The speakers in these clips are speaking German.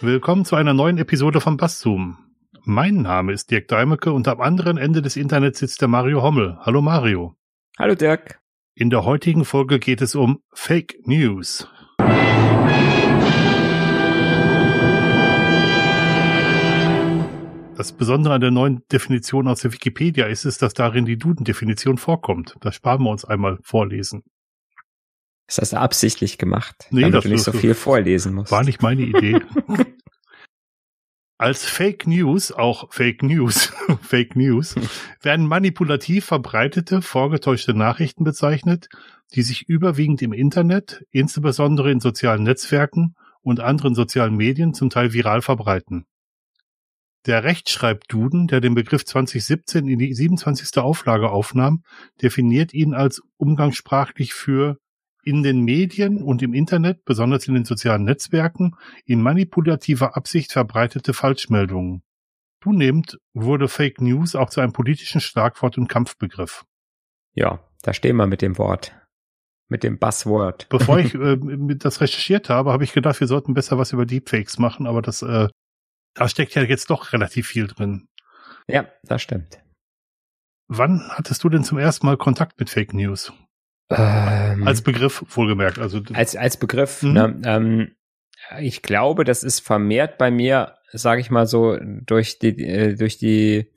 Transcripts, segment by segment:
Willkommen zu einer neuen Episode von Basszoom. Mein Name ist Dirk Deimecke und am anderen Ende des Internets sitzt der Mario Hommel. Hallo Mario. Hallo Dirk. In der heutigen Folge geht es um Fake News. Das Besondere an der neuen Definition aus der Wikipedia ist es, dass darin die Duden-Definition vorkommt. Das sparen wir uns einmal vorlesen. Das hast du absichtlich gemacht, nee, damit das du nicht so viel vorlesen musst. War nicht meine Idee. Als Fake News, auch Fake News, Fake News, werden manipulativ verbreitete, vorgetäuschte Nachrichten bezeichnet, die sich überwiegend im Internet, insbesondere in sozialen Netzwerken und anderen sozialen Medien zum Teil viral verbreiten. Der Rechtschreibduden, der den Begriff 2017 in die 27. Auflage aufnahm, definiert ihn als umgangssprachlich für in den Medien und im Internet, besonders in den sozialen Netzwerken, in manipulativer Absicht verbreitete Falschmeldungen. Zunehmend wurde Fake News auch zu einem politischen Schlagwort und Kampfbegriff. Ja, da stehen wir mit dem Wort. Mit dem Buzzword. Bevor ich äh, das recherchiert habe, habe ich gedacht, wir sollten besser was über Deepfakes machen, aber das, äh, da steckt ja jetzt doch relativ viel drin. Ja, das stimmt. Wann hattest du denn zum ersten Mal Kontakt mit Fake News? Ähm, als Begriff, wohlgemerkt. Also, als, als Begriff. Mhm. Ne, ähm, ich glaube, das ist vermehrt bei mir, sage ich mal so, durch die, äh, durch die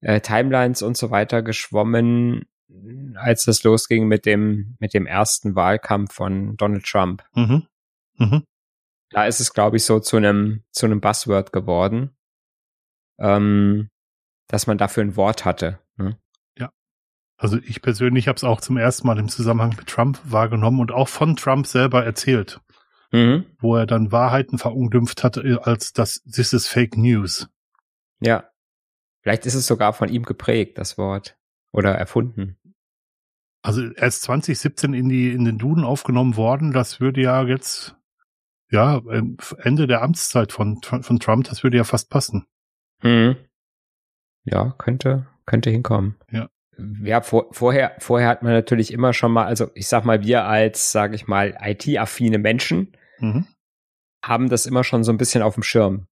äh, Timelines und so weiter geschwommen, als das losging mit dem, mit dem ersten Wahlkampf von Donald Trump. Mhm. Mhm. Da ist es, glaube ich, so zu einem, zu einem Buzzword geworden, ähm, dass man dafür ein Wort hatte. Ne? Also ich persönlich habe es auch zum ersten Mal im Zusammenhang mit Trump wahrgenommen und auch von Trump selber erzählt, mhm. wo er dann Wahrheiten verunglimpft hat, äh, als das This is Fake News. Ja, vielleicht ist es sogar von ihm geprägt, das Wort oder erfunden. Also er ist 2017 in die in den Duden aufgenommen worden. Das würde ja jetzt ja Ende der Amtszeit von von Trump. Das würde ja fast passen. Mhm. Ja, könnte könnte hinkommen. Ja ja, vor, vorher, vorher hat man natürlich immer schon mal, also ich sag mal, wir als, sage ich mal, IT-affine Menschen mhm. haben das immer schon so ein bisschen auf dem Schirm,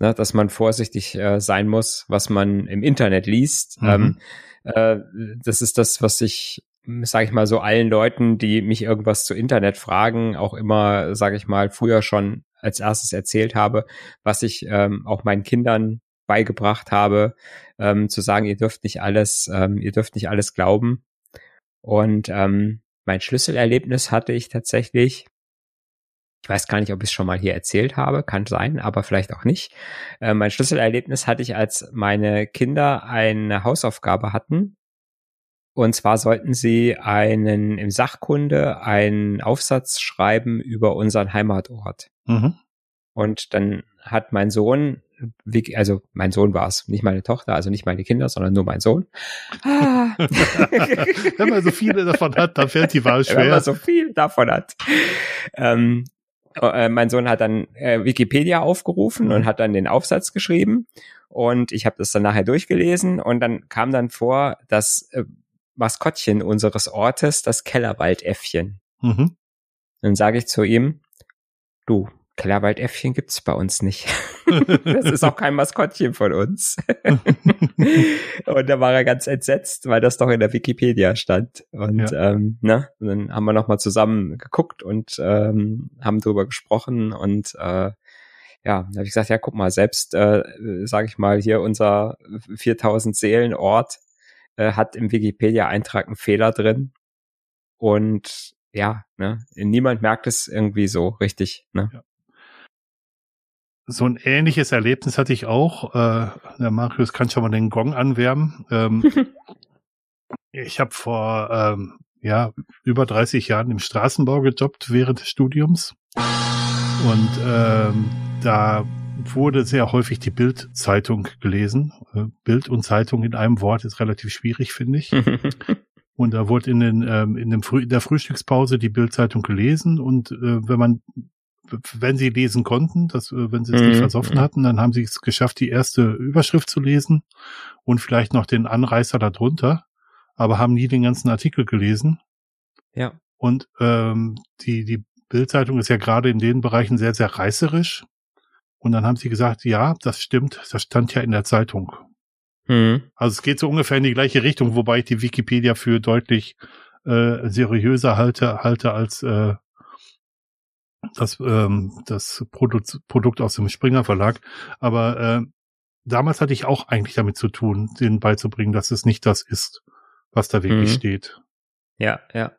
ne, dass man vorsichtig äh, sein muss, was man im Internet liest. Mhm. Ähm, äh, das ist das, was ich, sage ich mal, so allen Leuten, die mich irgendwas zu Internet fragen, auch immer, sage ich mal, früher schon als erstes erzählt habe, was ich ähm, auch meinen Kindern beigebracht habe, ähm, zu sagen, ihr dürft nicht alles, ähm, ihr dürft nicht alles glauben. Und ähm, mein Schlüsselerlebnis hatte ich tatsächlich, ich weiß gar nicht, ob ich es schon mal hier erzählt habe, kann sein, aber vielleicht auch nicht. Äh, mein Schlüsselerlebnis hatte ich, als meine Kinder eine Hausaufgabe hatten. Und zwar sollten sie einen im Sachkunde einen Aufsatz schreiben über unseren Heimatort. Mhm. Und dann hat mein Sohn also mein Sohn war es, nicht meine Tochter, also nicht meine Kinder, sondern nur mein Sohn. Ah. Wenn man so viele davon hat, dann fällt die Wahl schwer. Wenn man so viel davon hat. Ähm, äh, mein Sohn hat dann äh, Wikipedia aufgerufen und hat dann den Aufsatz geschrieben und ich habe das dann nachher durchgelesen und dann kam dann vor das äh, Maskottchen unseres Ortes, das Kellerwaldäffchen. Mhm. Dann sage ich zu ihm, du, Kellerwaldäffchen gibt's bei uns nicht. das ist auch kein Maskottchen von uns. und da war er ganz entsetzt, weil das doch in der Wikipedia stand. Und ja. ähm, ne, und dann haben wir nochmal zusammen geguckt und ähm, haben drüber gesprochen und äh, ja, da habe ich gesagt, ja, guck mal, selbst, äh, sage ich mal, hier unser 4000 Seelen Ort äh, hat im Wikipedia-Eintrag einen Fehler drin. Und ja, ne, niemand merkt es irgendwie so richtig. Ne? Ja so ein ähnliches Erlebnis hatte ich auch. Äh, der Marius kann schon mal den Gong anwärmen. Ähm, ich habe vor ähm, ja über 30 Jahren im Straßenbau gejobbt während des Studiums und ähm, da wurde sehr häufig die Bild-Zeitung gelesen. Äh, Bild und Zeitung in einem Wort ist relativ schwierig, finde ich. und da wurde in, den, ähm, in, dem Früh in der Frühstückspause die Bild-Zeitung gelesen und äh, wenn man wenn sie lesen konnten, das, äh, wenn sie es mhm. nicht versoffen hatten, dann haben sie es geschafft, die erste Überschrift zu lesen und vielleicht noch den Anreißer darunter, aber haben nie den ganzen Artikel gelesen. Ja. Und ähm, die, die Bildzeitung ist ja gerade in den Bereichen sehr, sehr reißerisch. Und dann haben sie gesagt, ja, das stimmt, das stand ja in der Zeitung. Mhm. Also es geht so ungefähr in die gleiche Richtung, wobei ich die Wikipedia für deutlich äh, seriöser halte, halte als äh, das, ähm, das Produkt, Produkt aus dem Springer Verlag. Aber äh, damals hatte ich auch eigentlich damit zu tun, denen beizubringen, dass es nicht das ist, was da wirklich mhm. steht. Ja, ja.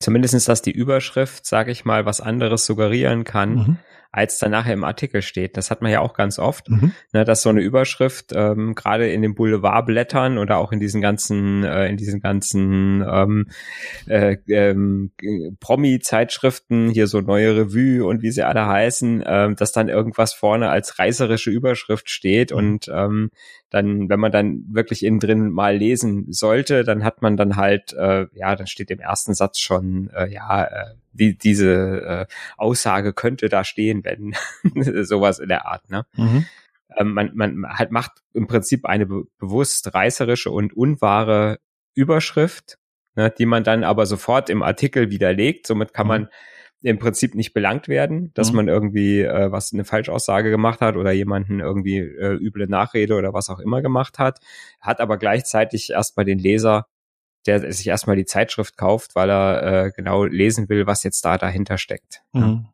Zumindestens, dass die Überschrift, sage ich mal, was anderes suggerieren kann, mhm als dann nachher im Artikel steht. Das hat man ja auch ganz oft, mhm. ne, dass so eine Überschrift ähm, gerade in den Boulevardblättern oder auch in diesen ganzen, äh, in diesen ganzen ähm, äh, ähm, Promi-Zeitschriften, hier so neue Revue und wie sie alle heißen, äh, dass dann irgendwas vorne als reißerische Überschrift steht mhm. und ähm, dann, wenn man dann wirklich innen drin mal lesen sollte, dann hat man dann halt, äh, ja, dann steht im ersten Satz schon, äh, ja, äh, wie diese äh, Aussage könnte da stehen, wenn sowas in der Art, ne? Mhm. Ähm, man, man halt macht im Prinzip eine be bewusst reißerische und unwahre Überschrift, ne, die man dann aber sofort im Artikel widerlegt. Somit kann mhm. man im Prinzip nicht belangt werden, dass mhm. man irgendwie äh, was eine Falschaussage gemacht hat oder jemanden irgendwie äh, üble Nachrede oder was auch immer gemacht hat, hat aber gleichzeitig erstmal den Leser, der sich erstmal die Zeitschrift kauft, weil er äh, genau lesen will, was jetzt da dahinter steckt. Mhm.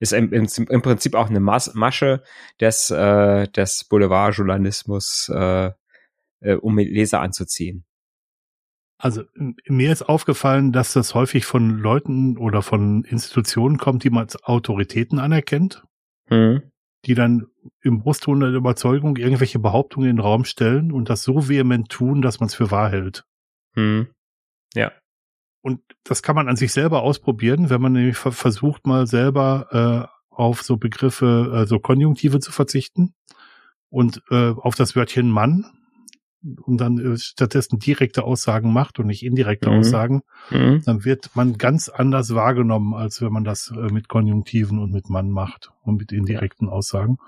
Ist im, im, im, Prinzip auch eine Mas Masche des, äh, des Boulevardjournalismus, äh, äh, um Leser anzuziehen. Also mir ist aufgefallen, dass das häufig von Leuten oder von Institutionen kommt, die man als Autoritäten anerkennt, mhm. die dann im Brustton der Überzeugung irgendwelche Behauptungen in den Raum stellen und das so vehement tun, dass man es für wahr hält. Mhm. Ja. Und das kann man an sich selber ausprobieren, wenn man nämlich versucht, mal selber äh, auf so Begriffe, äh, so Konjunktive zu verzichten und äh, auf das Wörtchen Mann und dann äh, stattdessen direkte Aussagen macht und nicht indirekte mhm. Aussagen, mhm. dann wird man ganz anders wahrgenommen, als wenn man das äh, mit Konjunktiven und mit Mann macht und mit indirekten Aussagen.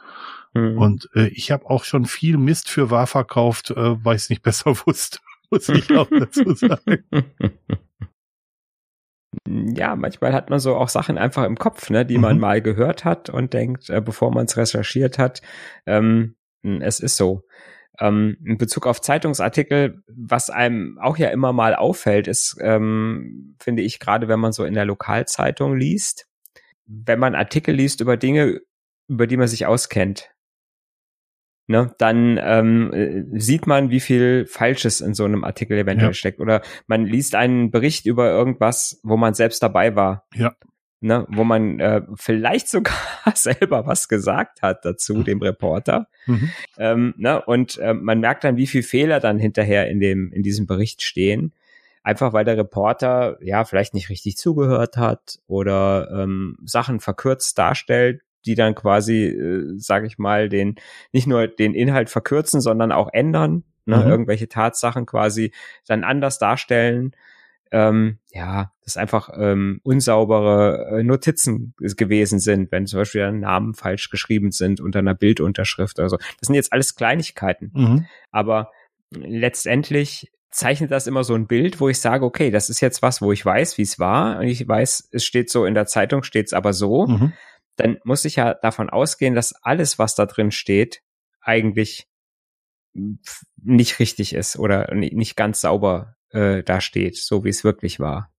Mhm. Und äh, ich habe auch schon viel Mist für wahr verkauft, äh, weil ich es nicht besser wusste, muss ich auch dazu sagen. Ja, manchmal hat man so auch Sachen einfach im Kopf, ne, die man mhm. mal gehört hat und denkt, äh, bevor man es recherchiert hat, ähm, es ist so. Ähm, in Bezug auf Zeitungsartikel, was einem auch ja immer mal auffällt, ist, ähm, finde ich, gerade wenn man so in der Lokalzeitung liest, wenn man Artikel liest über Dinge, über die man sich auskennt, ne, dann ähm, äh, sieht man, wie viel Falsches in so einem Artikel eventuell ja. steckt. Oder man liest einen Bericht über irgendwas, wo man selbst dabei war. Ja ne, wo man äh, vielleicht sogar selber was gesagt hat dazu, mhm. dem Reporter. Mhm. Ähm, ne, und äh, man merkt dann, wie viel Fehler dann hinterher in dem, in diesem Bericht stehen. Einfach weil der Reporter ja vielleicht nicht richtig zugehört hat oder ähm, Sachen verkürzt darstellt, die dann quasi, äh, sage ich mal, den nicht nur den Inhalt verkürzen, sondern auch ändern, ne, mhm. irgendwelche Tatsachen quasi dann anders darstellen ähm, ja, das einfach ähm, unsaubere äh, Notizen gewesen sind, wenn zum Beispiel Namen falsch geschrieben sind unter einer Bildunterschrift oder so. Das sind jetzt alles Kleinigkeiten. Mhm. Aber letztendlich zeichnet das immer so ein Bild, wo ich sage, okay, das ist jetzt was, wo ich weiß, wie es war, und ich weiß, es steht so in der Zeitung, steht es aber so, mhm. Dann muss ich ja davon ausgehen, dass alles, was da drin steht, eigentlich nicht richtig ist oder nicht ganz sauber äh, da steht, so wie es wirklich war.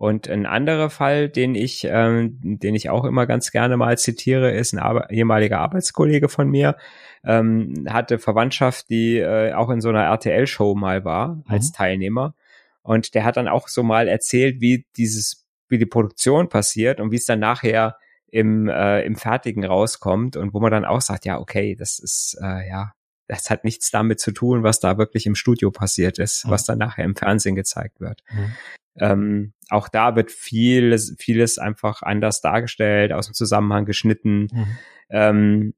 Und ein anderer Fall, den ich, ähm, den ich auch immer ganz gerne mal zitiere, ist ein Arbe ehemaliger Arbeitskollege von mir, ähm, hatte Verwandtschaft, die äh, auch in so einer RTL-Show mal war mhm. als Teilnehmer. Und der hat dann auch so mal erzählt, wie dieses, wie die Produktion passiert und wie es dann nachher im, äh, im Fertigen rauskommt und wo man dann auch sagt, ja, okay, das ist äh, ja das hat nichts damit zu tun, was da wirklich im Studio passiert ist, mhm. was dann nachher im Fernsehen gezeigt wird. Mhm. Ähm, auch da wird vieles, vieles einfach anders dargestellt, aus dem Zusammenhang geschnitten. Mhm. Ähm,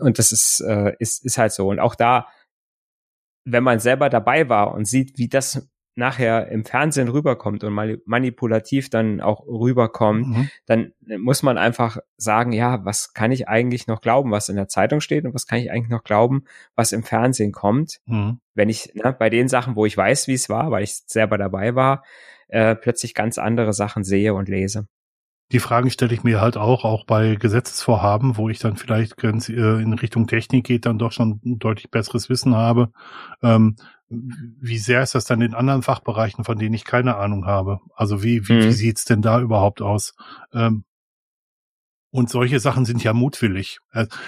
und das ist, äh, ist, ist halt so. Und auch da, wenn man selber dabei war und sieht, wie das nachher im Fernsehen rüberkommt und manipulativ dann auch rüberkommt, mhm. dann muss man einfach sagen, ja, was kann ich eigentlich noch glauben, was in der Zeitung steht und was kann ich eigentlich noch glauben, was im Fernsehen kommt, mhm. wenn ich ne, bei den Sachen, wo ich weiß, wie es war, weil ich selber dabei war, äh, plötzlich ganz andere Sachen sehe und lese. Die Fragen stelle ich mir halt auch, auch bei Gesetzesvorhaben, wo ich dann vielleicht ganz äh, in Richtung Technik geht, dann doch schon ein deutlich besseres Wissen habe. Ähm, wie sehr ist das dann in anderen Fachbereichen, von denen ich keine Ahnung habe? Also wie, wie, mhm. wie sieht's denn da überhaupt aus? Ähm, und solche Sachen sind ja mutwillig.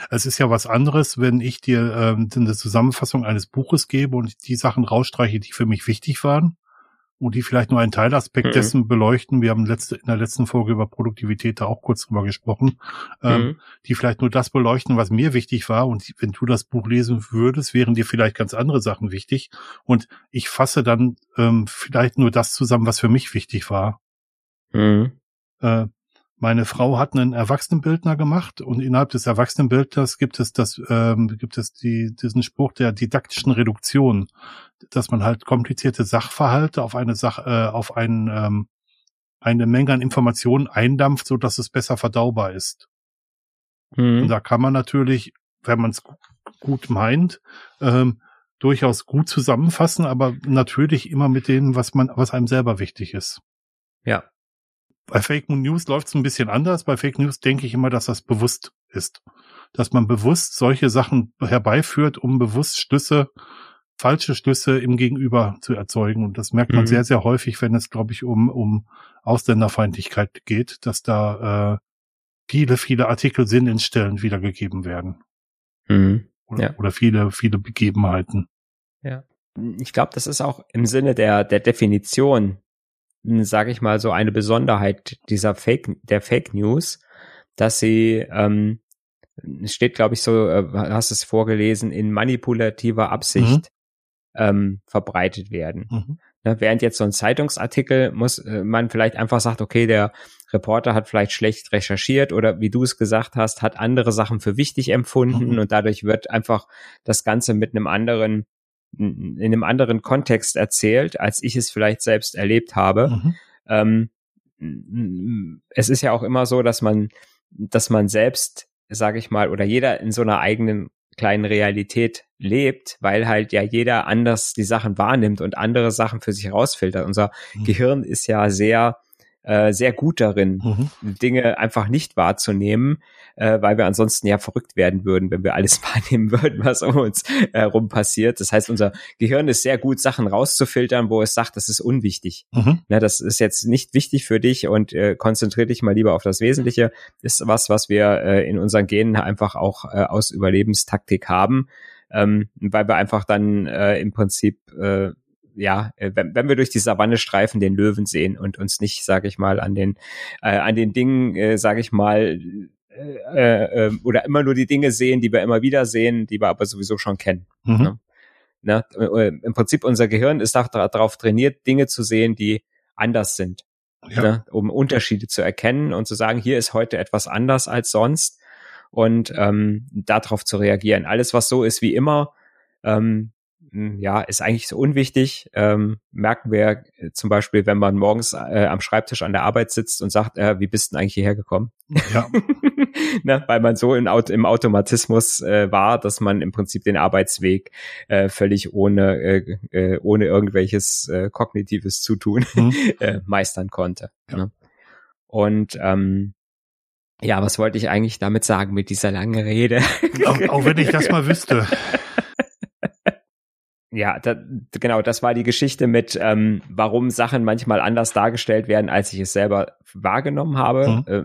Es ist ja was anderes, wenn ich dir ähm, eine Zusammenfassung eines Buches gebe und die Sachen rausstreiche, die für mich wichtig waren und die vielleicht nur einen Teilaspekt mhm. dessen beleuchten. Wir haben letzte, in der letzten Folge über Produktivität da auch kurz drüber gesprochen, ähm, mhm. die vielleicht nur das beleuchten, was mir wichtig war. Und wenn du das Buch lesen würdest, wären dir vielleicht ganz andere Sachen wichtig. Und ich fasse dann ähm, vielleicht nur das zusammen, was für mich wichtig war. Mhm. Äh, meine Frau hat einen Erwachsenenbildner gemacht und innerhalb des Erwachsenenbildners gibt es das, ähm, gibt es die, diesen Spruch der didaktischen Reduktion, dass man halt komplizierte Sachverhalte auf eine Sach, äh, auf einen, ähm, eine Menge an Informationen eindampft, so dass es besser verdaubar ist. Mhm. Und da kann man natürlich, wenn man es gut meint, ähm, durchaus gut zusammenfassen, aber natürlich immer mit dem, was man, was einem selber wichtig ist. Ja. Bei Fake News läuft es ein bisschen anders. Bei Fake News denke ich immer, dass das bewusst ist. Dass man bewusst solche Sachen herbeiführt, um bewusst Schlüsse, falsche Schlüsse im Gegenüber zu erzeugen. Und das merkt man mhm. sehr, sehr häufig, wenn es, glaube ich, um, um Ausländerfeindlichkeit geht, dass da äh, viele, viele Artikel sinnentstellend wiedergegeben werden. Mhm. Oder, ja. oder viele, viele Begebenheiten. Ja. Ich glaube, das ist auch im Sinne der, der Definition sage ich mal, so eine Besonderheit dieser Fake, der Fake News, dass sie, ähm, steht, glaube ich, so, äh, hast es vorgelesen, in manipulativer Absicht mhm. ähm, verbreitet werden. Mhm. Ne, während jetzt so ein Zeitungsartikel muss äh, man vielleicht einfach sagt, okay, der Reporter hat vielleicht schlecht recherchiert oder wie du es gesagt hast, hat andere Sachen für wichtig empfunden mhm. und dadurch wird einfach das Ganze mit einem anderen in einem anderen Kontext erzählt, als ich es vielleicht selbst erlebt habe. Mhm. Ähm, es ist ja auch immer so, dass man, dass man selbst, sage ich mal, oder jeder in so einer eigenen kleinen Realität lebt, weil halt ja jeder anders die Sachen wahrnimmt und andere Sachen für sich herausfiltert. Unser mhm. Gehirn ist ja sehr äh, sehr gut darin, mhm. Dinge einfach nicht wahrzunehmen, äh, weil wir ansonsten ja verrückt werden würden, wenn wir alles wahrnehmen würden, was um uns herum passiert. Das heißt, unser Gehirn ist sehr gut, Sachen rauszufiltern, wo es sagt, das ist unwichtig. Mhm. Na, das ist jetzt nicht wichtig für dich und äh, konzentriere dich mal lieber auf das Wesentliche. Ist was, was wir äh, in unseren Genen einfach auch äh, aus Überlebenstaktik haben. Ähm, weil wir einfach dann äh, im Prinzip äh, ja, äh, wenn, wenn wir durch die Savanne streifen, den Löwen sehen und uns nicht, sage ich mal, an den äh, an den Dingen, äh, sage ich mal, äh, äh, ähm, oder immer nur die Dinge sehen, die wir immer wieder sehen, die wir aber sowieso schon kennen. Mhm. Ne? Ne? Äh, Im Prinzip unser Gehirn ist darauf trainiert, Dinge zu sehen, die anders sind, ja. ne? um Unterschiede zu erkennen und zu sagen, hier ist heute etwas anders als sonst und ähm, darauf zu reagieren. Alles, was so ist wie immer, ähm, hm, ja, ist eigentlich so unwichtig. Ähm, merken wir äh, zum Beispiel, wenn man morgens äh, am Schreibtisch an der Arbeit sitzt und sagt, äh, wie bist du denn eigentlich hierher gekommen? Ja. ne, weil man so in, im Automatismus äh, war, dass man im Prinzip den Arbeitsweg äh, völlig ohne, äh, äh, ohne irgendwelches äh, kognitives Zutun mhm. äh, meistern konnte. Ja. Ne? Und ähm, ja, was wollte ich eigentlich damit sagen mit dieser langen Rede? Auch, auch wenn ich das mal wüsste. Ja, da, genau, das war die Geschichte mit, ähm, warum Sachen manchmal anders dargestellt werden, als ich es selber wahrgenommen habe. Mhm. Äh,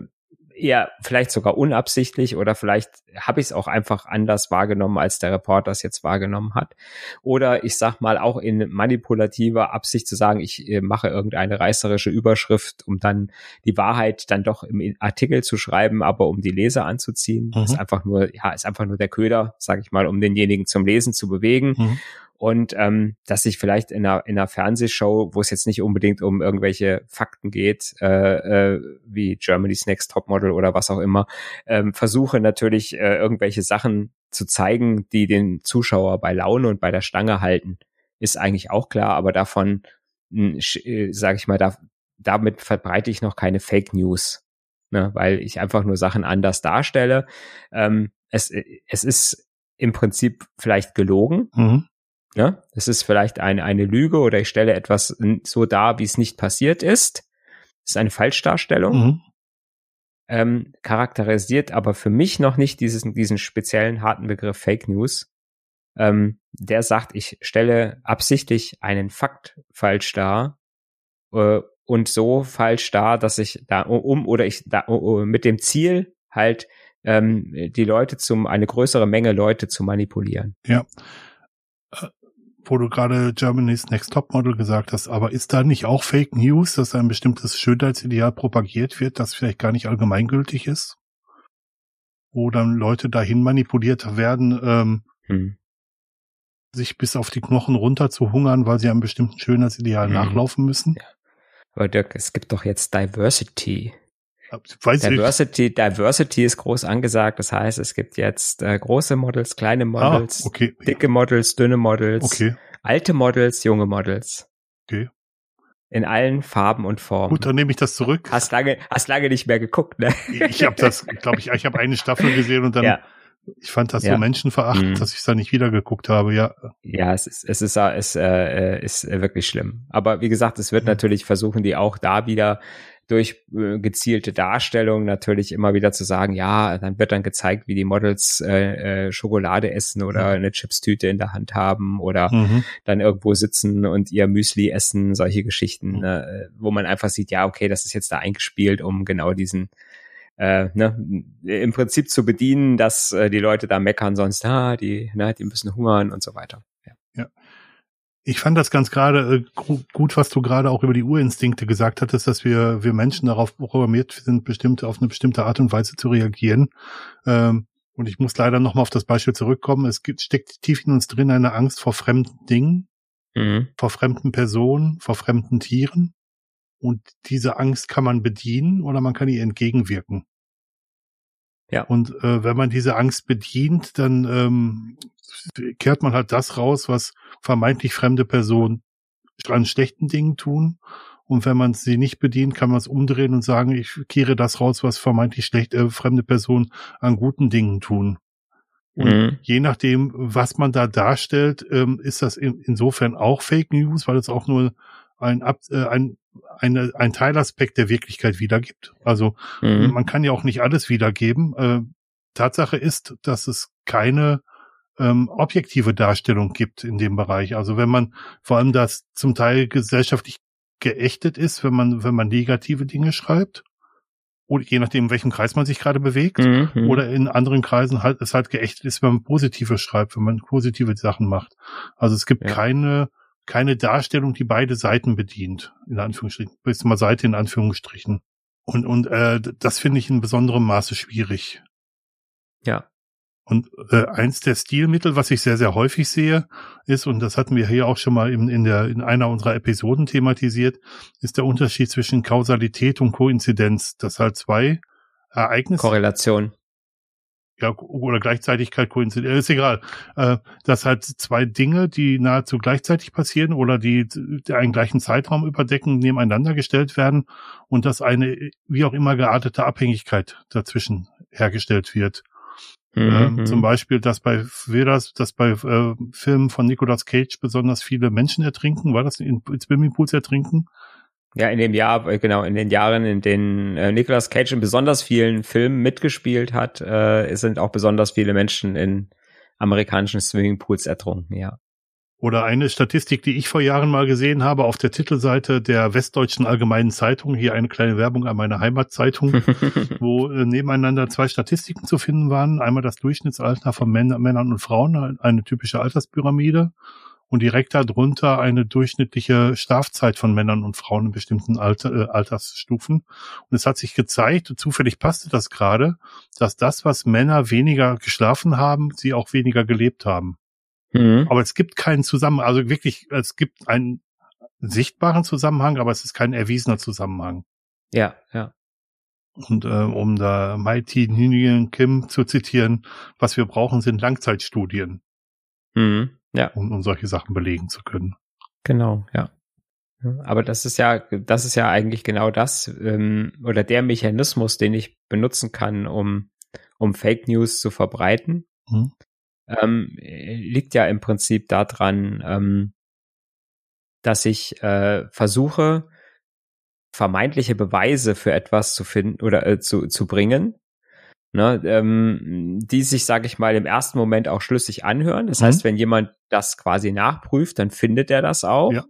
eher vielleicht sogar unabsichtlich oder vielleicht habe ich es auch einfach anders wahrgenommen, als der Reporter es jetzt wahrgenommen hat. Oder ich sag mal auch in manipulativer Absicht zu sagen, ich äh, mache irgendeine reißerische Überschrift, um dann die Wahrheit dann doch im Artikel zu schreiben, aber um die Leser anzuziehen. Mhm. Ist einfach nur, ja, ist einfach nur der Köder, sage ich mal, um denjenigen zum Lesen zu bewegen. Mhm und ähm, dass ich vielleicht in einer, in einer Fernsehshow, wo es jetzt nicht unbedingt um irgendwelche Fakten geht, äh, äh, wie Germany's Next Topmodel oder was auch immer, ähm, versuche natürlich äh, irgendwelche Sachen zu zeigen, die den Zuschauer bei Laune und bei der Stange halten, ist eigentlich auch klar, aber davon äh, sage ich mal, da, damit verbreite ich noch keine Fake News, ne, weil ich einfach nur Sachen anders darstelle. Ähm, es, es ist im Prinzip vielleicht gelogen. Mhm. Ne? Es ist vielleicht eine, eine Lüge oder ich stelle etwas so dar, wie es nicht passiert ist. Es ist eine Falschdarstellung. Mhm. Ähm, charakterisiert aber für mich noch nicht diesen, diesen speziellen harten Begriff Fake News. Ähm, der sagt, ich stelle absichtlich einen Fakt falsch dar äh, und so falsch dar, dass ich da um oder ich da mit dem Ziel halt ähm, die Leute zum eine größere Menge Leute zu manipulieren. Ja. Wo du gerade Germany's Next Top Model gesagt hast, aber ist da nicht auch Fake News, dass ein bestimmtes Schönheitsideal propagiert wird, das vielleicht gar nicht allgemeingültig ist? Wo dann Leute dahin manipuliert werden, ähm, hm. sich bis auf die Knochen runter zu hungern, weil sie einem bestimmten Schönheitsideal hm. nachlaufen müssen? Ja. Aber Dirk, es gibt doch jetzt Diversity. Diversity. Diversity ist groß angesagt. Das heißt, es gibt jetzt äh, große Models, kleine ah, Models, ah, okay. dicke Models, dünne Models, okay. alte Models, junge Models. Okay. In allen Farben und Formen. Gut, dann nehme ich das zurück. Hast lange, hast lange nicht mehr geguckt, ne? Ich habe das, glaube ich, ich habe eine Staffel gesehen und dann ja. Ich fand das ja. so menschenverachtend, mhm. dass ich es da nicht wieder geguckt habe, ja. Ja, es ist, es ist, es äh, ist wirklich schlimm. Aber wie gesagt, es wird mhm. natürlich versuchen, die auch da wieder durch äh, gezielte Darstellung natürlich immer wieder zu sagen, ja, dann wird dann gezeigt, wie die Models äh, äh, Schokolade essen oder mhm. eine Chipstüte in der Hand haben oder mhm. dann irgendwo sitzen und ihr Müsli essen, solche Geschichten, mhm. ne, wo man einfach sieht, ja, okay, das ist jetzt da eingespielt, um genau diesen äh, ne, im Prinzip zu bedienen, dass äh, die Leute da meckern, sonst, ah, die, ne, die müssen hungern und so weiter. Ja. ja. Ich fand das ganz gerade äh, gut, was du gerade auch über die Urinstinkte gesagt hattest, dass wir, wir Menschen darauf programmiert sind, bestimmt auf eine bestimmte Art und Weise zu reagieren. Ähm, und ich muss leider nochmal auf das Beispiel zurückkommen. Es gibt, steckt tief in uns drin eine Angst vor fremden Dingen, mhm. vor fremden Personen, vor fremden Tieren. Und diese Angst kann man bedienen oder man kann ihr entgegenwirken. Ja. Und äh, wenn man diese Angst bedient, dann ähm, kehrt man halt das raus, was vermeintlich fremde Personen an schlechten Dingen tun. Und wenn man sie nicht bedient, kann man es umdrehen und sagen, ich kehre das raus, was vermeintlich schlecht äh, fremde Personen an guten Dingen tun. Und mhm. je nachdem, was man da darstellt, ähm, ist das in, insofern auch Fake News, weil es auch nur ein, äh, ein, eine, ein Teilaspekt der Wirklichkeit wiedergibt. Also mhm. man kann ja auch nicht alles wiedergeben. Äh, Tatsache ist, dass es keine ähm, objektive Darstellung gibt in dem Bereich. Also wenn man vor allem das zum Teil gesellschaftlich geächtet ist, wenn man, wenn man negative Dinge schreibt, oder je nachdem, in welchem Kreis man sich gerade bewegt, mhm. oder in anderen Kreisen halt es halt geächtet ist, wenn man positive schreibt, wenn man positive Sachen macht. Also es gibt ja. keine keine Darstellung, die beide Seiten bedient, in Anführungsstrichen, bis mal Seite in Anführungsstrichen. Und, und äh, das finde ich in besonderem Maße schwierig. Ja. Und äh, eins der Stilmittel, was ich sehr, sehr häufig sehe, ist, und das hatten wir hier auch schon mal in, in, der, in einer unserer Episoden thematisiert, ist der Unterschied zwischen Kausalität und Koinzidenz. Das halt zwei Ereignisse. Korrelation ja, oder Gleichzeitigkeit, Koinzidenz, ist egal. Äh, das halt zwei Dinge, die nahezu gleichzeitig passieren oder die, die einen gleichen Zeitraum überdecken, nebeneinander gestellt werden und dass eine wie auch immer geartete Abhängigkeit dazwischen hergestellt wird. Mhm. Mhm. zum Beispiel, dass bei Vedas, dass bei äh, Filmen von Nicolas Cage besonders viele Menschen ertrinken, war das in, in Swimmingpools ertrinken? Ja, in dem Jahr, äh, genau, in den Jahren, in denen äh, Nicolas Cage in besonders vielen Filmen mitgespielt hat, äh, sind auch besonders viele Menschen in amerikanischen Swimmingpools ertrunken, ja. Oder eine Statistik, die ich vor Jahren mal gesehen habe auf der Titelseite der Westdeutschen Allgemeinen Zeitung, hier eine kleine Werbung an meine Heimatzeitung, wo äh, nebeneinander zwei Statistiken zu finden waren. Einmal das Durchschnittsalter von Männern und Frauen, eine typische Alterspyramide und direkt darunter eine durchschnittliche Strafzeit von Männern und Frauen in bestimmten Alter, äh, Altersstufen. Und es hat sich gezeigt, zufällig passte das gerade, dass das, was Männer weniger geschlafen haben, sie auch weniger gelebt haben. Mhm. Aber es gibt keinen Zusammenhang, also wirklich, es gibt einen sichtbaren Zusammenhang, aber es ist kein erwiesener Zusammenhang. Ja, ja. Und äh, um da Mighty Nguyen Kim zu zitieren, was wir brauchen, sind Langzeitstudien. Mhm. Ja. Um, um solche Sachen belegen zu können. Genau, ja. Aber das ist ja, das ist ja eigentlich genau das ähm, oder der Mechanismus, den ich benutzen kann, um um Fake News zu verbreiten, mhm. ähm, liegt ja im Prinzip daran, ähm, dass ich äh, versuche, vermeintliche Beweise für etwas zu finden oder äh, zu, zu bringen, ne, ähm, die sich, sage ich mal, im ersten Moment auch schlüssig anhören. Das mhm. heißt, wenn jemand das quasi nachprüft, dann findet er das auch. Ja.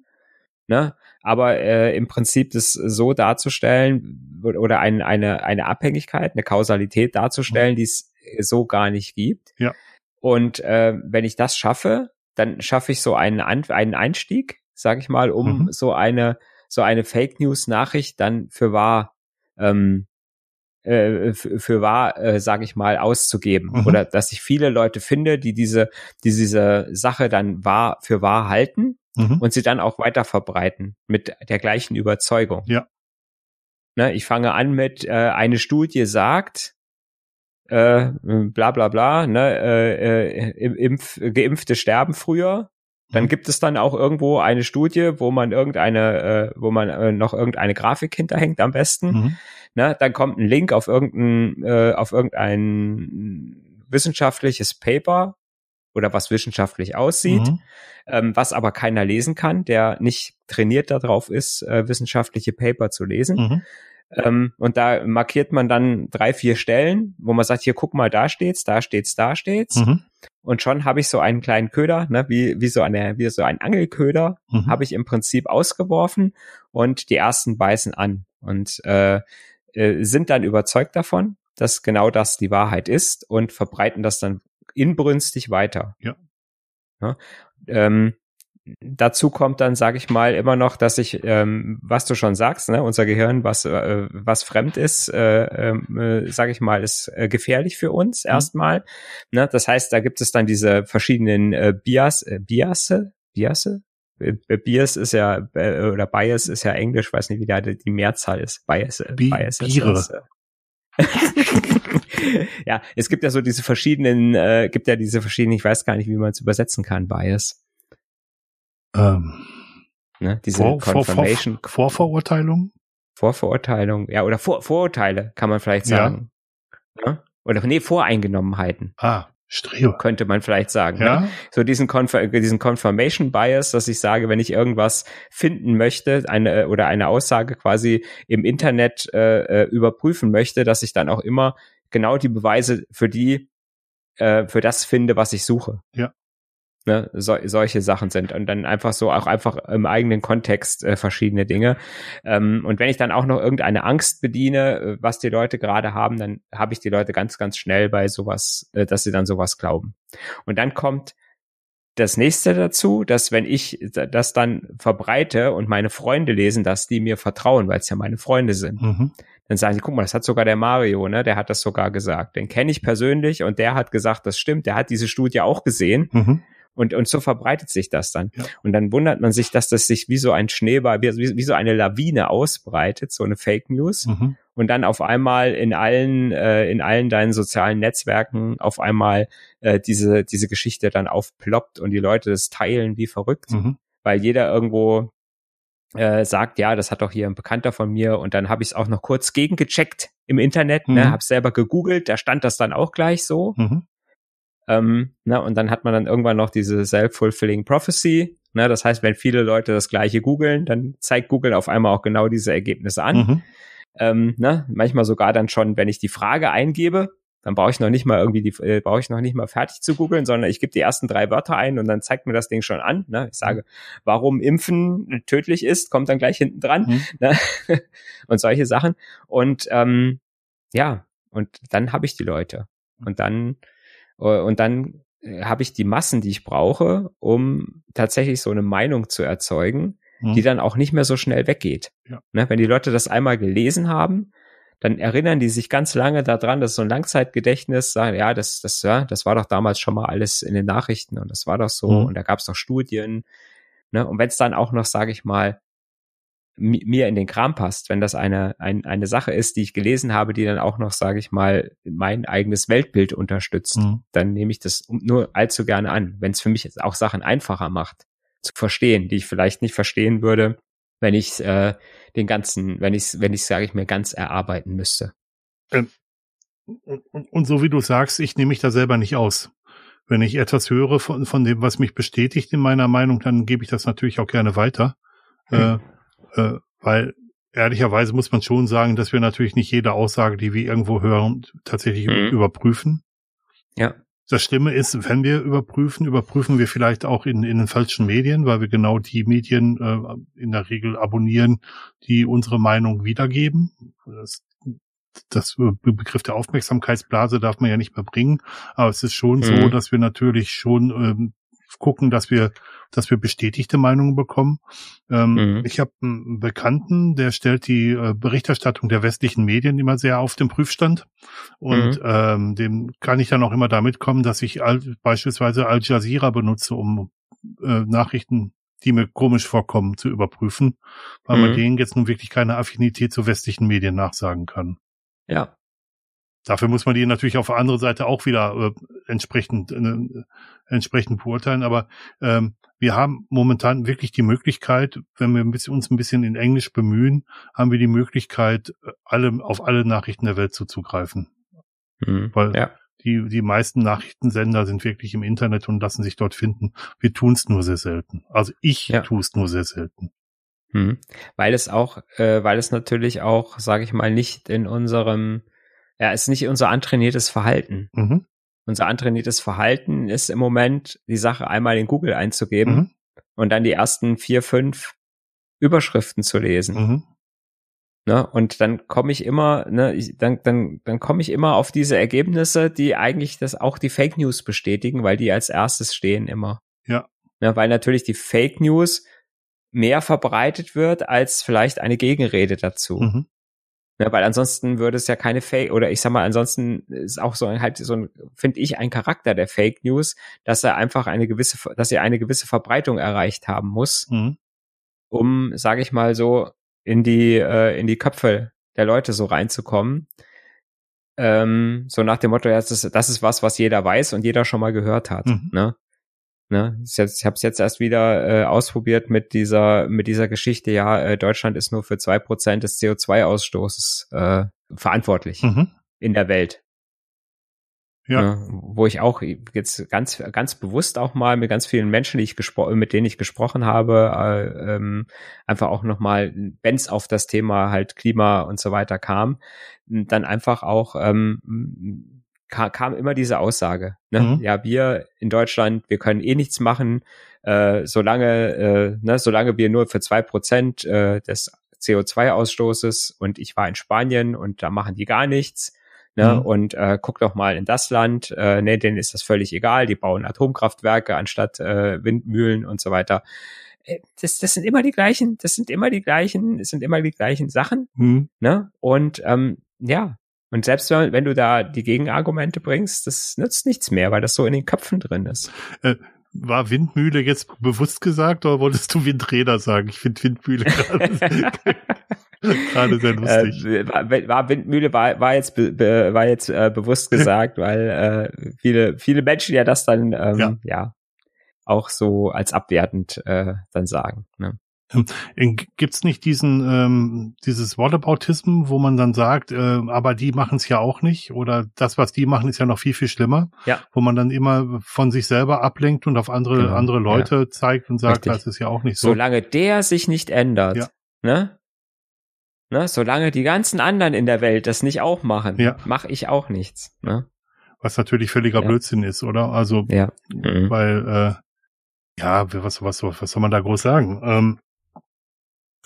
Ne? Aber äh, im Prinzip das so darzustellen oder ein, eine, eine Abhängigkeit, eine Kausalität darzustellen, mhm. die es so gar nicht gibt. Ja. Und äh, wenn ich das schaffe, dann schaffe ich so einen, An einen Einstieg, sage ich mal, um mhm. so eine so eine Fake News Nachricht dann für wahr ähm, äh, für wahr, äh, sage ich mal, auszugeben mhm. oder dass ich viele Leute finde, die diese die diese Sache dann wahr für wahr halten mhm. und sie dann auch weiter verbreiten mit der gleichen Überzeugung. Ja. Ne, ich fange an mit äh, eine Studie sagt, äh, bla bla bla, ne, äh, äh, Impf, Geimpfte sterben früher. Dann mhm. gibt es dann auch irgendwo eine Studie, wo man irgendeine, äh, wo man äh, noch irgendeine Grafik hinterhängt am besten. Mhm. Ne, dann kommt ein Link auf irgendein, äh, auf irgendein wissenschaftliches Paper oder was wissenschaftlich aussieht, mhm. ähm, was aber keiner lesen kann, der nicht trainiert darauf ist, äh, wissenschaftliche Paper zu lesen. Mhm. Ähm, und da markiert man dann drei, vier Stellen, wo man sagt, hier guck mal, da steht's, da steht's, da steht's. Mhm. Und schon habe ich so einen kleinen Köder, ne, wie, wie so eine, wie so ein Angelköder, mhm. habe ich im Prinzip ausgeworfen und die ersten beißen an und äh, äh, sind dann überzeugt davon, dass genau das die Wahrheit ist und verbreiten das dann inbrünstig weiter. Ja. ja ähm, dazu kommt dann, sage ich mal, immer noch, dass ich, ähm, was du schon sagst, ne, unser Gehirn, was äh, was fremd ist, äh, äh, sage ich mal, ist äh, gefährlich für uns mhm. erstmal. Ne? Das heißt, da gibt es dann diese verschiedenen äh, Bias, äh, Biasse, Biasse, Bias ist ja oder Bias ist ja Englisch, weiß nicht, wie da die Mehrzahl ist. Bias, äh, Bi Bias ist das, äh, ja, es gibt ja so diese verschiedenen, äh, gibt ja diese verschiedenen, ich weiß gar nicht, wie man es übersetzen kann, Bias. Ähm, ne, diese vor, Confirmation. Vor, vor, Vorverurteilung? Vorverurteilung, ja, oder vor, Vorurteile, kann man vielleicht sagen. Ja. Ne? Oder nee, Voreingenommenheiten. Ah, Strebe. Könnte man vielleicht sagen. Ja. Ne? So diesen, Conf diesen Confirmation Bias, dass ich sage, wenn ich irgendwas finden möchte, eine oder eine Aussage quasi im Internet äh, äh überprüfen möchte, dass ich dann auch immer genau die Beweise für die, äh, für das finde, was ich suche. Ja ne, so, solche Sachen sind und dann einfach so auch einfach im eigenen Kontext äh, verschiedene Dinge. Ähm, und wenn ich dann auch noch irgendeine Angst bediene, äh, was die Leute gerade haben, dann habe ich die Leute ganz, ganz schnell bei sowas, äh, dass sie dann sowas glauben. Und dann kommt das nächste dazu, dass wenn ich das dann verbreite und meine Freunde lesen, dass die mir vertrauen, weil es ja meine Freunde sind. Mhm. Dann sagen sie, guck mal, das hat sogar der Mario, ne? Der hat das sogar gesagt. Den kenne ich persönlich und der hat gesagt, das stimmt. Der hat diese Studie auch gesehen. Mhm. Und, und so verbreitet sich das dann. Ja. Und dann wundert man sich, dass das sich wie so ein Schneeball, wie, wie so eine Lawine ausbreitet, so eine Fake News. Mhm. Und dann auf einmal in allen, äh, in allen deinen sozialen Netzwerken auf einmal äh, diese, diese Geschichte dann aufploppt und die Leute das teilen wie verrückt. Mhm. Weil jeder irgendwo äh, sagt, ja, das hat doch hier ein Bekannter von mir und dann habe ich es auch noch kurz gegengecheckt im Internet, ne, mhm. ne, habe selber gegoogelt, da stand das dann auch gleich so. Mhm. Ähm, na, und dann hat man dann irgendwann noch diese self-fulfilling prophecy. Ne, das heißt, wenn viele Leute das gleiche googeln, dann zeigt Google auf einmal auch genau diese Ergebnisse an. Mhm. Ähm, ne, manchmal sogar dann schon, wenn ich die Frage eingebe, dann brauche ich noch nicht mal irgendwie die, äh, brauche ich noch nicht mal fertig zu googeln, sondern ich gebe die ersten drei Wörter ein und dann zeigt mir das Ding schon an. Ne? Ich sage, warum Impfen tödlich ist, kommt dann gleich hinten dran. Mhm. Ne? und solche Sachen. Und ähm, ja, und dann habe ich die Leute. Und dann und dann äh, habe ich die Massen, die ich brauche, um tatsächlich so eine Meinung zu erzeugen, mhm. die dann auch nicht mehr so schnell weggeht. Ja. Ne, wenn die Leute das einmal gelesen haben, dann erinnern die sich ganz lange daran, dass so ein Langzeitgedächtnis sagen, ja, das, das, ja, das war doch damals schon mal alles in den Nachrichten und das war doch so mhm. und da gab es doch Studien. Ne? Und wenn es dann auch noch, sage ich mal, mir in den Kram passt, wenn das eine, ein, eine Sache ist, die ich gelesen habe, die dann auch noch, sage ich mal, mein eigenes Weltbild unterstützt, mhm. dann nehme ich das nur allzu gerne an, wenn es für mich auch Sachen einfacher macht zu verstehen, die ich vielleicht nicht verstehen würde, wenn ich äh, den ganzen, wenn ich wenn ich sage ich mir ganz erarbeiten müsste. Ähm, und, und, so wie du sagst, ich nehme mich da selber nicht aus. Wenn ich etwas höre von, von dem, was mich bestätigt in meiner Meinung, dann gebe ich das natürlich auch gerne weiter. Hm. Äh, äh, weil ehrlicherweise muss man schon sagen, dass wir natürlich nicht jede Aussage, die wir irgendwo hören, tatsächlich hm. überprüfen. Ja. Das Schlimme ist, wenn wir überprüfen, überprüfen wir vielleicht auch in, in den falschen Medien, weil wir genau die Medien äh, in der Regel abonnieren, die unsere Meinung wiedergeben. Das, das Begriff der Aufmerksamkeitsblase darf man ja nicht mehr bringen, aber es ist schon mhm. so, dass wir natürlich schon ähm, gucken, dass wir, dass wir bestätigte Meinungen bekommen. Ähm, mhm. Ich habe einen Bekannten, der stellt die äh, Berichterstattung der westlichen Medien immer sehr auf den Prüfstand. Und mhm. ähm, dem kann ich dann auch immer damit kommen, dass ich al beispielsweise Al Jazeera benutze, um äh, Nachrichten die mir komisch vorkommen, zu überprüfen, weil mhm. man denen jetzt nun wirklich keine Affinität zu westlichen Medien nachsagen kann. Ja. Dafür muss man die natürlich auf der anderen Seite auch wieder äh, entsprechend äh, entsprechend beurteilen. Aber ähm, wir haben momentan wirklich die Möglichkeit, wenn wir ein bisschen, uns ein bisschen in Englisch bemühen, haben wir die Möglichkeit, äh, alle auf alle Nachrichten der Welt zuzugreifen. Mhm, Weil ja. die die meisten Nachrichtensender sind wirklich im Internet und lassen sich dort finden. Wir tun es nur sehr selten. Also ich ja. tue es nur sehr selten. Mhm. Weil es auch, äh, weil es natürlich auch, sage ich mal, nicht in unserem, ja, ist nicht unser antrainiertes Verhalten. Mhm. Unser antrainiertes Verhalten ist im Moment, die Sache einmal in Google einzugeben mhm. und dann die ersten vier, fünf Überschriften zu lesen. Mhm. Ne? Und dann komme ich immer, ne, ich, dann, dann, dann komme ich immer auf diese Ergebnisse, die eigentlich das auch die Fake News bestätigen, weil die als erstes stehen immer. Ja. Ne, weil natürlich die Fake News mehr verbreitet wird als vielleicht eine Gegenrede dazu. Mhm. Ja, weil ansonsten würde es ja keine Fake oder ich sag mal, ansonsten ist auch so ein, halt so ein, finde ich, ein Charakter der Fake News, dass er einfach eine gewisse, dass er eine gewisse Verbreitung erreicht haben muss, mhm. um, sage ich mal so, in die, äh, in die Köpfe der Leute so reinzukommen. Ähm, so nach dem Motto, ja, das ist, das ist was, was jeder weiß und jeder schon mal gehört hat. Mhm. Ne? Ne, ich habe es jetzt erst wieder äh, ausprobiert mit dieser mit dieser Geschichte. Ja, äh, Deutschland ist nur für zwei Prozent des CO2-Ausstoßes äh, verantwortlich mhm. in der Welt. Ja. Ne, wo ich auch jetzt ganz ganz bewusst auch mal mit ganz vielen Menschen, die ich gesprochen, mit denen ich gesprochen habe, äh, ähm, einfach auch noch mal, wenn es auf das Thema halt Klima und so weiter kam, dann einfach auch ähm, kam, kam immer diese Aussage. Ne? Mhm. Ja, wir in Deutschland, wir können eh nichts machen, äh, solange, äh, ne, solange wir nur für zwei Prozent äh, des CO2-Ausstoßes und ich war in Spanien und da machen die gar nichts. Ne? Mhm. Und äh, guck doch mal in das Land, äh, ne, denen ist das völlig egal, die bauen Atomkraftwerke anstatt äh, Windmühlen und so weiter. Äh, das, das sind immer die gleichen, das sind immer die gleichen, das sind immer die gleichen Sachen. Mhm. Ne? Und ähm, ja, und selbst wenn, du da die Gegenargumente bringst, das nützt nichts mehr, weil das so in den Köpfen drin ist. Äh, war Windmühle jetzt bewusst gesagt oder wolltest du Windräder sagen? Ich finde Windmühle gerade sehr lustig. Äh, war, Windmühle war, war jetzt be, war jetzt äh, bewusst gesagt, weil äh, viele viele Menschen ja das dann ähm, ja. ja auch so als abwertend äh, dann sagen. Ne? Ähm, gibt's nicht diesen ähm, dieses Whataboutism, wo man dann sagt, äh, aber die machen es ja auch nicht oder das, was die machen, ist ja noch viel viel schlimmer, ja. wo man dann immer von sich selber ablenkt und auf andere genau. andere Leute ja. zeigt und sagt, Richtig. das ist ja auch nicht so. Solange der sich nicht ändert, ja. ne? Ne, solange die ganzen anderen in der Welt das nicht auch machen, ja. mache ich auch nichts. Ne? Was natürlich völliger Blödsinn ist, oder? Also, ja. Mhm. weil äh, ja, was was was soll man da groß sagen? Ähm,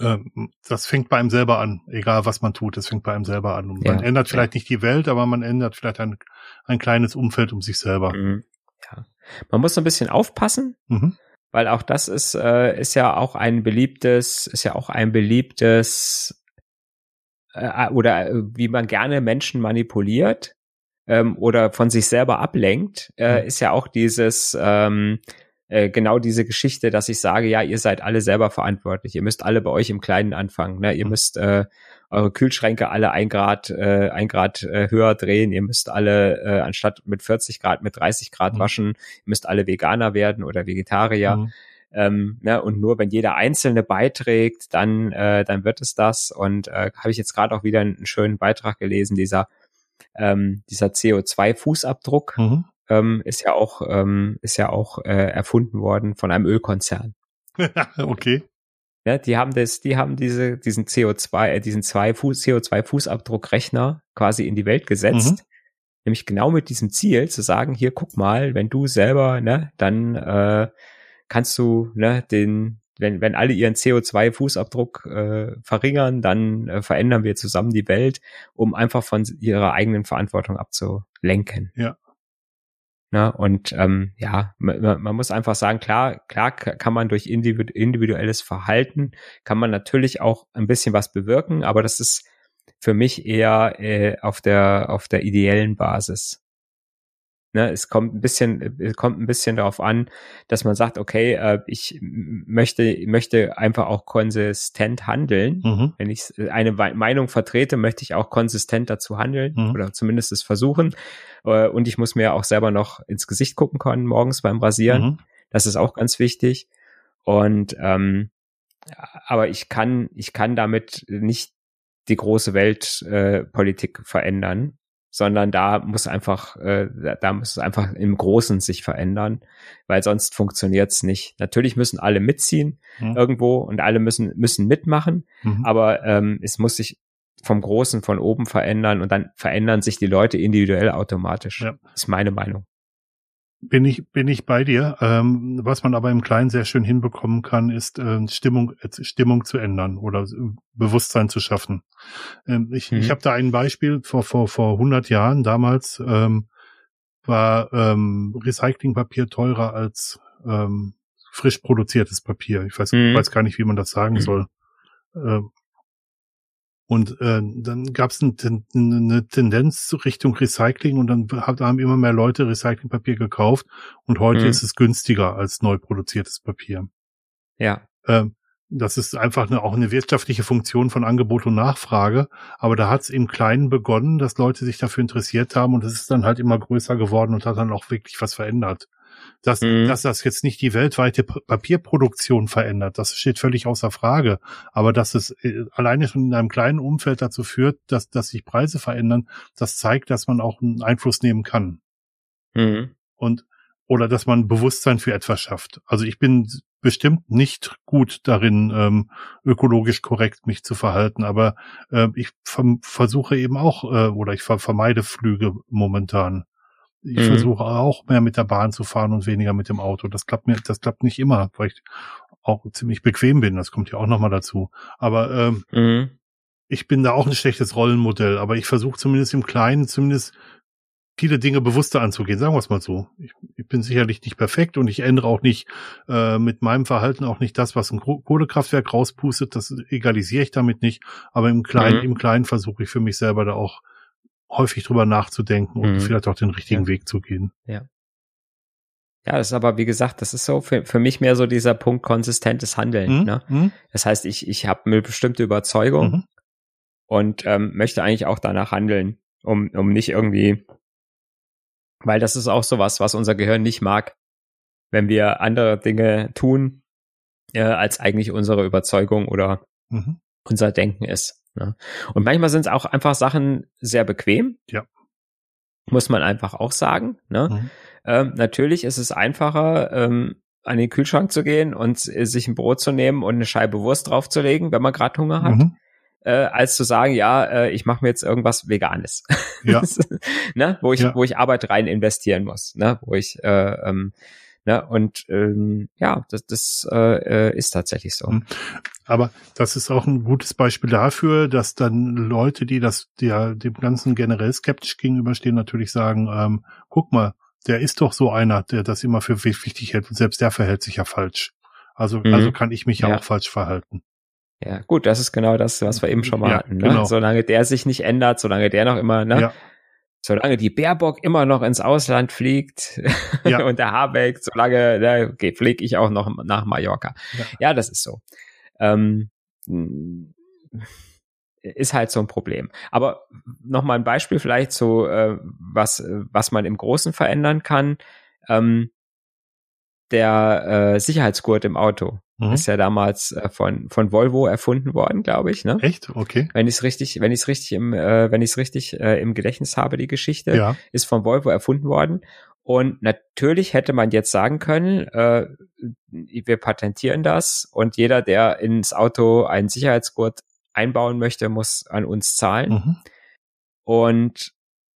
ähm, das fängt bei einem selber an, egal was man tut, das fängt bei einem selber an. Und man ja, ändert vielleicht ja. nicht die Welt, aber man ändert vielleicht ein, ein kleines Umfeld um sich selber. Mhm. Ja. Man muss so ein bisschen aufpassen, mhm. weil auch das ist, äh, ist ja auch ein beliebtes, ist ja auch ein beliebtes äh, oder äh, wie man gerne Menschen manipuliert ähm, oder von sich selber ablenkt, äh, mhm. ist ja auch dieses ähm, äh, genau diese Geschichte, dass ich sage, ja, ihr seid alle selber verantwortlich. Ihr müsst alle bei euch im Kleinen anfangen. Ne? Ihr mhm. müsst äh, eure Kühlschränke alle ein Grad, äh, ein Grad äh, höher drehen. Ihr müsst alle äh, anstatt mit 40 Grad mit 30 Grad mhm. waschen. Ihr müsst alle Veganer werden oder Vegetarier. Mhm. Ähm, ne, und nur wenn jeder Einzelne beiträgt, dann, äh, dann wird es das. Und äh, habe ich jetzt gerade auch wieder einen schönen Beitrag gelesen, dieser, ähm, dieser CO2-Fußabdruck mhm. Ähm, ist ja auch, ähm, ist ja auch äh, erfunden worden von einem Ölkonzern. okay. Ja, die haben das, die haben diese, diesen CO2, äh, diesen zwei Fuß, CO2-Fußabdruckrechner quasi in die Welt gesetzt. Mhm. Nämlich genau mit diesem Ziel zu sagen, hier guck mal, wenn du selber, ne, dann äh, kannst du, ne, den, wenn, wenn alle ihren CO2-Fußabdruck äh, verringern, dann äh, verändern wir zusammen die Welt, um einfach von ihrer eigenen Verantwortung abzulenken. Ja. Ne? Und ähm, ja, man, man muss einfach sagen, klar, klar kann man durch individuelles Verhalten, kann man natürlich auch ein bisschen was bewirken, aber das ist für mich eher äh, auf der auf der ideellen Basis. Ne, es kommt ein bisschen, es kommt ein bisschen darauf an, dass man sagt, okay, äh, ich möchte, möchte einfach auch konsistent handeln. Mhm. Wenn ich eine Meinung vertrete, möchte ich auch konsistent dazu handeln mhm. oder zumindest es versuchen. Äh, und ich muss mir auch selber noch ins Gesicht gucken können morgens beim Rasieren. Mhm. Das ist auch ganz wichtig. Und ähm, aber ich kann, ich kann damit nicht die große Weltpolitik äh, verändern sondern da muss einfach, äh, da muss es einfach im Großen sich verändern, weil sonst funktioniert's nicht. Natürlich müssen alle mitziehen mhm. irgendwo und alle müssen müssen mitmachen, mhm. aber ähm, es muss sich vom Großen von oben verändern und dann verändern sich die Leute individuell automatisch. Ja. Ist meine Meinung. Bin ich, bin ich bei dir. Ähm, was man aber im Kleinen sehr schön hinbekommen kann, ist äh, Stimmung, äh, Stimmung zu ändern oder Bewusstsein zu schaffen. Ähm, ich mhm. ich habe da ein Beispiel vor, vor, vor 100 Jahren. Damals ähm, war ähm, Recyclingpapier teurer als ähm, frisch produziertes Papier. Ich weiß, mhm. weiß gar nicht, wie man das sagen mhm. soll. Ähm, und äh, dann gab es ein, eine Tendenz Richtung Recycling und dann haben immer mehr Leute Recyclingpapier gekauft und heute mhm. ist es günstiger als neu produziertes Papier. Ja. Ähm, das ist einfach eine, auch eine wirtschaftliche Funktion von Angebot und Nachfrage. Aber da hat es im Kleinen begonnen, dass Leute sich dafür interessiert haben und es ist dann halt immer größer geworden und hat dann auch wirklich was verändert. Dass, mhm. dass das jetzt nicht die weltweite Papierproduktion verändert, das steht völlig außer Frage. Aber dass es äh, alleine schon in einem kleinen Umfeld dazu führt, dass, dass sich Preise verändern, das zeigt, dass man auch einen Einfluss nehmen kann. Mhm. Und oder dass man Bewusstsein für etwas schafft. Also ich bin bestimmt nicht gut darin, ähm, ökologisch korrekt mich zu verhalten, aber äh, ich versuche eben auch äh, oder ich ver vermeide Flüge momentan. Ich mhm. versuche auch mehr mit der Bahn zu fahren und weniger mit dem Auto. Das klappt mir, das klappt nicht immer, weil ich auch ziemlich bequem bin. Das kommt ja auch nochmal dazu. Aber ähm, mhm. ich bin da auch ein schlechtes Rollenmodell. Aber ich versuche zumindest im Kleinen, zumindest viele Dinge bewusster anzugehen, sagen wir es mal so. Ich, ich, bin sicherlich nicht perfekt und ich ändere auch nicht äh, mit meinem Verhalten auch nicht das, was ein Kohlekraftwerk rauspustet. Das egalisiere ich damit nicht. Aber im Kleinen, mhm. im Kleinen versuche ich für mich selber da auch häufig drüber nachzudenken und mhm. vielleicht auch den richtigen ja. Weg zu gehen. Ja. Ja, das ist aber, wie gesagt, das ist so für, für mich mehr so dieser Punkt konsistentes Handeln. Mhm. Ne? Mhm. Das heißt, ich, ich habe eine bestimmte Überzeugung mhm. und ähm, möchte eigentlich auch danach handeln, um, um nicht irgendwie, weil das ist auch sowas, was unser Gehirn nicht mag, wenn wir andere Dinge tun, äh, als eigentlich unsere Überzeugung oder mhm. unser Denken ist. Ne? Und manchmal sind es auch einfach Sachen sehr bequem. Ja. Muss man einfach auch sagen. Ne? Mhm. Ähm, natürlich ist es einfacher, ähm, an den Kühlschrank zu gehen und sich ein Brot zu nehmen und eine Scheibe Wurst draufzulegen, wenn man gerade Hunger hat. Mhm. Äh, als zu sagen, ja, äh, ich mache mir jetzt irgendwas Veganes, ja. ne? wo ich ja. wo ich Arbeit rein investieren muss, ne? wo ich äh, ähm, Ne? Und ähm, ja, das, das äh, äh, ist tatsächlich so. Mhm. Aber das ist auch ein gutes Beispiel dafür, dass dann Leute, die das der, dem Ganzen generell skeptisch gegenüberstehen, natürlich sagen, ähm, guck mal, der ist doch so einer, der das immer für wichtig hält und selbst der verhält sich ja falsch. Also, mhm. also kann ich mich ja, ja, auch falsch verhalten. Ja, gut, das ist genau das, was wir eben schon mal ja, hatten. Ne? Genau. Solange der sich nicht ändert, solange der noch immer, ne? Ja solange die Baerbock immer noch ins Ausland fliegt ja. und der Habeck, solange, ne, okay, fliege ich auch noch nach Mallorca. Ja, ja das ist so. Ähm, ist halt so ein Problem. Aber nochmal ein Beispiel vielleicht so, äh, was, was man im Großen verändern kann. Ähm, der äh, Sicherheitsgurt im Auto mhm. ist ja damals äh, von von Volvo erfunden worden, glaube ich. Ne? Echt? Okay. Wenn ich es richtig, wenn ich es richtig im, äh, wenn ich es richtig äh, im Gedächtnis habe, die Geschichte ja. ist von Volvo erfunden worden. Und natürlich hätte man jetzt sagen können, äh, wir patentieren das und jeder, der ins Auto einen Sicherheitsgurt einbauen möchte, muss an uns zahlen. Mhm. Und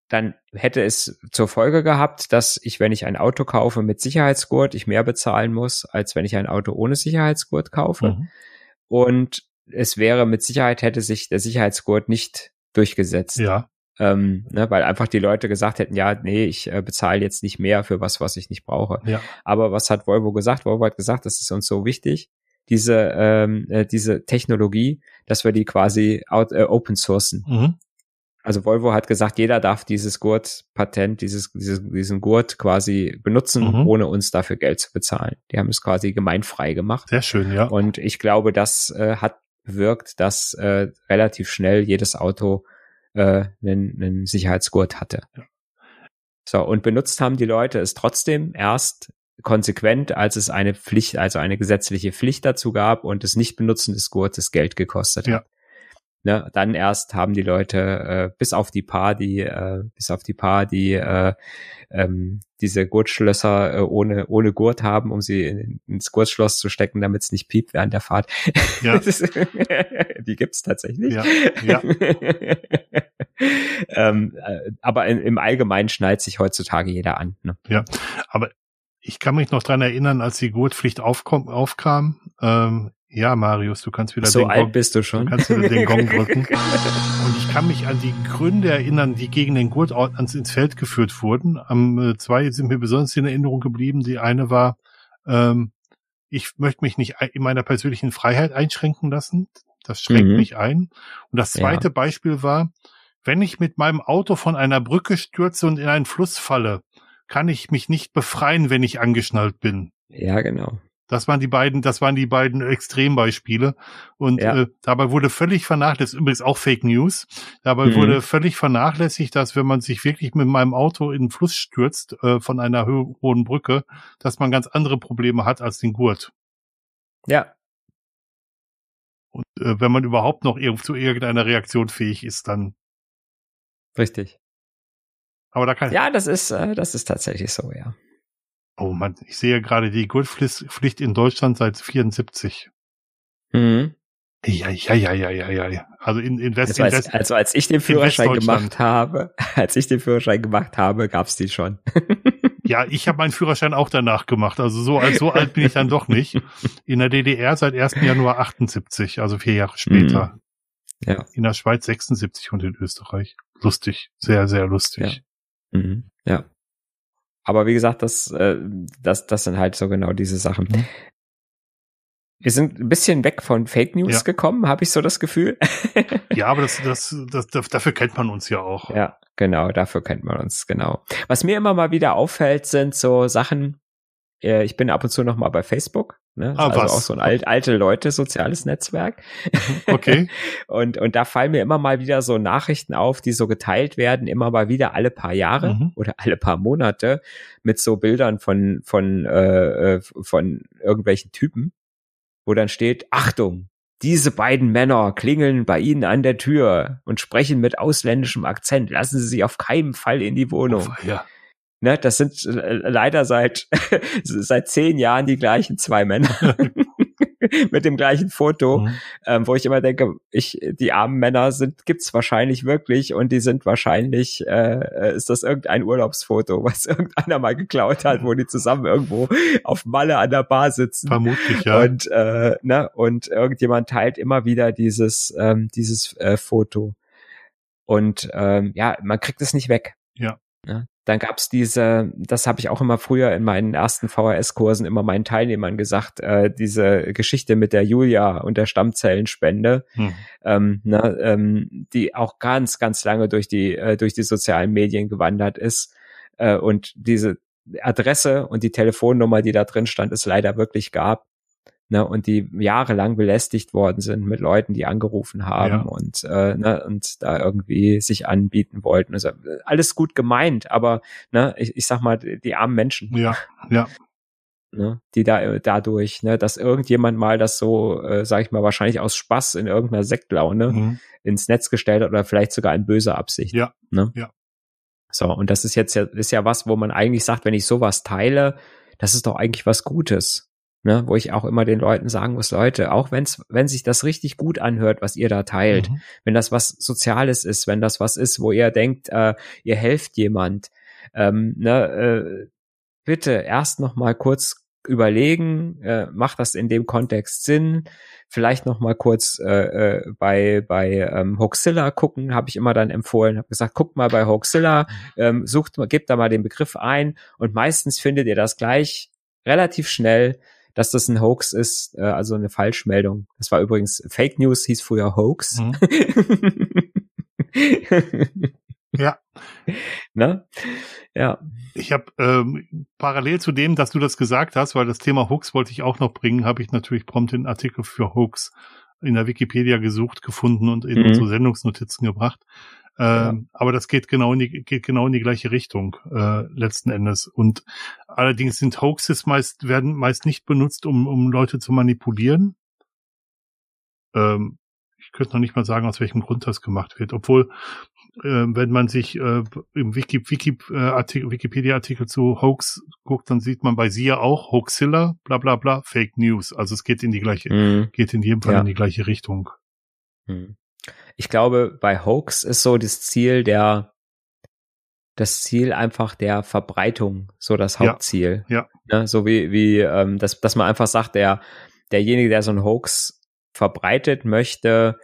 dann hätte es zur Folge gehabt, dass ich, wenn ich ein Auto kaufe mit Sicherheitsgurt, ich mehr bezahlen muss, als wenn ich ein Auto ohne Sicherheitsgurt kaufe. Mhm. Und es wäre mit Sicherheit hätte sich der Sicherheitsgurt nicht durchgesetzt. Ja. Ähm, ne, weil einfach die Leute gesagt hätten, ja, nee, ich äh, bezahle jetzt nicht mehr für was, was ich nicht brauche. Ja. Aber was hat Volvo gesagt? Volvo hat gesagt, das ist uns so wichtig, diese, ähm, äh, diese Technologie, dass wir die quasi out, äh, open sourcen. Mhm. Also Volvo hat gesagt, jeder darf dieses Gurt-Patent, dieses, dieses, diesen Gurt quasi benutzen, mhm. ohne uns dafür Geld zu bezahlen. Die haben es quasi gemeinfrei gemacht. Sehr schön, ja. Und ich glaube, das äh, hat bewirkt, dass äh, relativ schnell jedes Auto äh, einen, einen Sicherheitsgurt hatte. Ja. So, und benutzt haben die Leute es trotzdem erst konsequent, als es eine Pflicht, also eine gesetzliche Pflicht dazu gab und das Nichtbenutzen des Gurtes Geld gekostet hat. Ne, dann erst haben die Leute äh, bis auf die paar, die äh, bis auf die paar, die äh, ähm, diese Gurtschlösser äh, ohne ohne Gurt haben, um sie in, ins Gurtschloss zu stecken, damit es nicht piept während der Fahrt. Ja. die gibt's tatsächlich. Ja. ja. ähm, äh, aber in, im Allgemeinen schnallt sich heutzutage jeder an. Ne? Ja, aber ich kann mich noch dran erinnern, als die Gurtpflicht aufkom aufkam. Ähm, ja, Marius, du kannst wieder so den alt Gong, bist du schon. Du kannst wieder den Gong drücken. Und ich kann mich an die Gründe erinnern, die gegen den Gurt ans ins Feld geführt wurden. Am äh, zwei sind mir besonders in Erinnerung geblieben. Die eine war, ähm, ich möchte mich nicht in meiner persönlichen Freiheit einschränken lassen. Das schränkt mhm. mich ein. Und das zweite ja. Beispiel war, wenn ich mit meinem Auto von einer Brücke stürze und in einen Fluss falle, kann ich mich nicht befreien, wenn ich angeschnallt bin. Ja, genau. Das waren die beiden, das waren die beiden Extrembeispiele. Und ja. äh, dabei wurde völlig vernachlässigt, übrigens auch Fake News, dabei mhm. wurde völlig vernachlässigt, dass wenn man sich wirklich mit meinem Auto in den Fluss stürzt äh, von einer ho hohen Brücke, dass man ganz andere Probleme hat als den Gurt. Ja. Und äh, wenn man überhaupt noch zu irgendeiner Reaktion fähig ist, dann. Richtig. Aber da kann Ja, das ist, äh, das ist tatsächlich so, ja. Oh man, ich sehe gerade die Gurtpflicht in Deutschland seit 74. Mhm. Ja, ja, ja, ja, ja, ja. Also in, in West, also, als, West, also als ich den Führerschein gemacht habe, als ich den Führerschein gemacht habe, gab's die schon. ja, ich habe meinen Führerschein auch danach gemacht. Also so, so alt bin ich dann doch nicht. In der DDR seit 1. Januar 78, also vier Jahre später. Mhm. Ja. In der Schweiz 76 und in Österreich. Lustig, sehr, sehr lustig. Ja. Mhm. ja. Aber wie gesagt, das, äh, das, das sind halt so genau diese Sachen. Mhm. Wir sind ein bisschen weg von Fake News ja. gekommen, habe ich so das Gefühl. ja, aber das, das, das, dafür kennt man uns ja auch. Ja, genau, dafür kennt man uns, genau. Was mir immer mal wieder auffällt, sind so Sachen, äh, ich bin ab und zu noch mal bei Facebook. Ne? Ah, also was? auch so ein alt, alte Leute soziales Netzwerk. Okay. und, und da fallen mir immer mal wieder so Nachrichten auf, die so geteilt werden, immer mal wieder alle paar Jahre mhm. oder alle paar Monate mit so Bildern von, von, äh, äh, von irgendwelchen Typen, wo dann steht, Achtung, diese beiden Männer klingeln bei Ihnen an der Tür und sprechen mit ausländischem Akzent. Lassen Sie sie auf keinen Fall in die Wohnung. Oh, ja. Ne, das sind äh, leider seit, seit zehn Jahren die gleichen zwei Männer. mit dem gleichen Foto, mhm. ähm, wo ich immer denke, ich, die armen Männer sind, gibt's wahrscheinlich wirklich und die sind wahrscheinlich, äh, äh ist das irgendein Urlaubsfoto, was irgendeiner mal geklaut hat, wo die zusammen irgendwo auf Malle an der Bar sitzen. Vermutlich, ja. Und, äh, ne, und irgendjemand teilt immer wieder dieses, ähm, dieses äh, Foto. Und ähm, ja, man kriegt es nicht weg. Ja. Ne? Dann gab's diese, das habe ich auch immer früher in meinen ersten VHS-Kursen immer meinen Teilnehmern gesagt, äh, diese Geschichte mit der Julia und der Stammzellenspende, hm. ähm, ne, ähm, die auch ganz, ganz lange durch die, äh, durch die sozialen Medien gewandert ist. Äh, und diese Adresse und die Telefonnummer, die da drin stand, es leider wirklich gab ne, und die jahrelang belästigt worden sind mit Leuten, die angerufen haben ja. und, äh, ne, und da irgendwie sich anbieten wollten. Also alles gut gemeint, aber ne, ich, ich sag mal, die armen Menschen. Ja, ja. ne, die da dadurch, ne, dass irgendjemand mal das so, äh, sag ich mal, wahrscheinlich aus Spaß in irgendeiner Sektlaune mhm. ins Netz gestellt hat oder vielleicht sogar in böser Absicht. Ja. Ne? Ja. So, und das ist jetzt ja, ist ja was, wo man eigentlich sagt, wenn ich sowas teile, das ist doch eigentlich was Gutes. Ne, wo ich auch immer den Leuten sagen muss, Leute, auch wenn's, wenn sich das richtig gut anhört, was ihr da teilt, mhm. wenn das was Soziales ist, wenn das was ist, wo ihr denkt, äh, ihr helft jemand, ähm, ne, äh, bitte erst noch mal kurz überlegen, äh, macht das in dem Kontext Sinn? Vielleicht noch mal kurz äh, äh, bei bei ähm, Hoaxilla gucken, habe ich immer dann empfohlen, habe gesagt, guckt mal bei Hoaxilla, ähm, sucht mal, gebt da mal den Begriff ein und meistens findet ihr das gleich relativ schnell, dass das ein Hoax ist, äh, also eine Falschmeldung. Das war übrigens Fake News, hieß früher Hoax. Mhm. ja. Ne? Ja. Ich habe ähm, parallel zu dem, dass du das gesagt hast, weil das Thema Hoax wollte ich auch noch bringen, habe ich natürlich prompt den Artikel für Hoax in der Wikipedia gesucht, gefunden und in mhm. unsere Sendungsnotizen gebracht. Ähm. Aber das geht genau in die, geht genau in die gleiche Richtung, äh, letzten Endes. Und allerdings sind Hoaxes meist, werden meist nicht benutzt, um, um Leute zu manipulieren. Ähm, ich könnte noch nicht mal sagen, aus welchem Grund das gemacht wird. Obwohl äh, wenn man sich äh, im Wiki, Wiki, äh, Artikel, Wikipedia-Artikel zu Hoax guckt, dann sieht man bei sie ja auch Hoaxilla, bla bla bla, Fake News. Also es geht in die gleiche, mhm. geht in jedem Fall ja. in die gleiche Richtung. Mhm. Ich glaube, bei Hoax ist so das Ziel der, das Ziel einfach der Verbreitung, so das Hauptziel. Ja. ja. Ne, so wie, wie ähm, dass, dass man einfach sagt, der, derjenige, der so ein Hoax verbreitet möchte,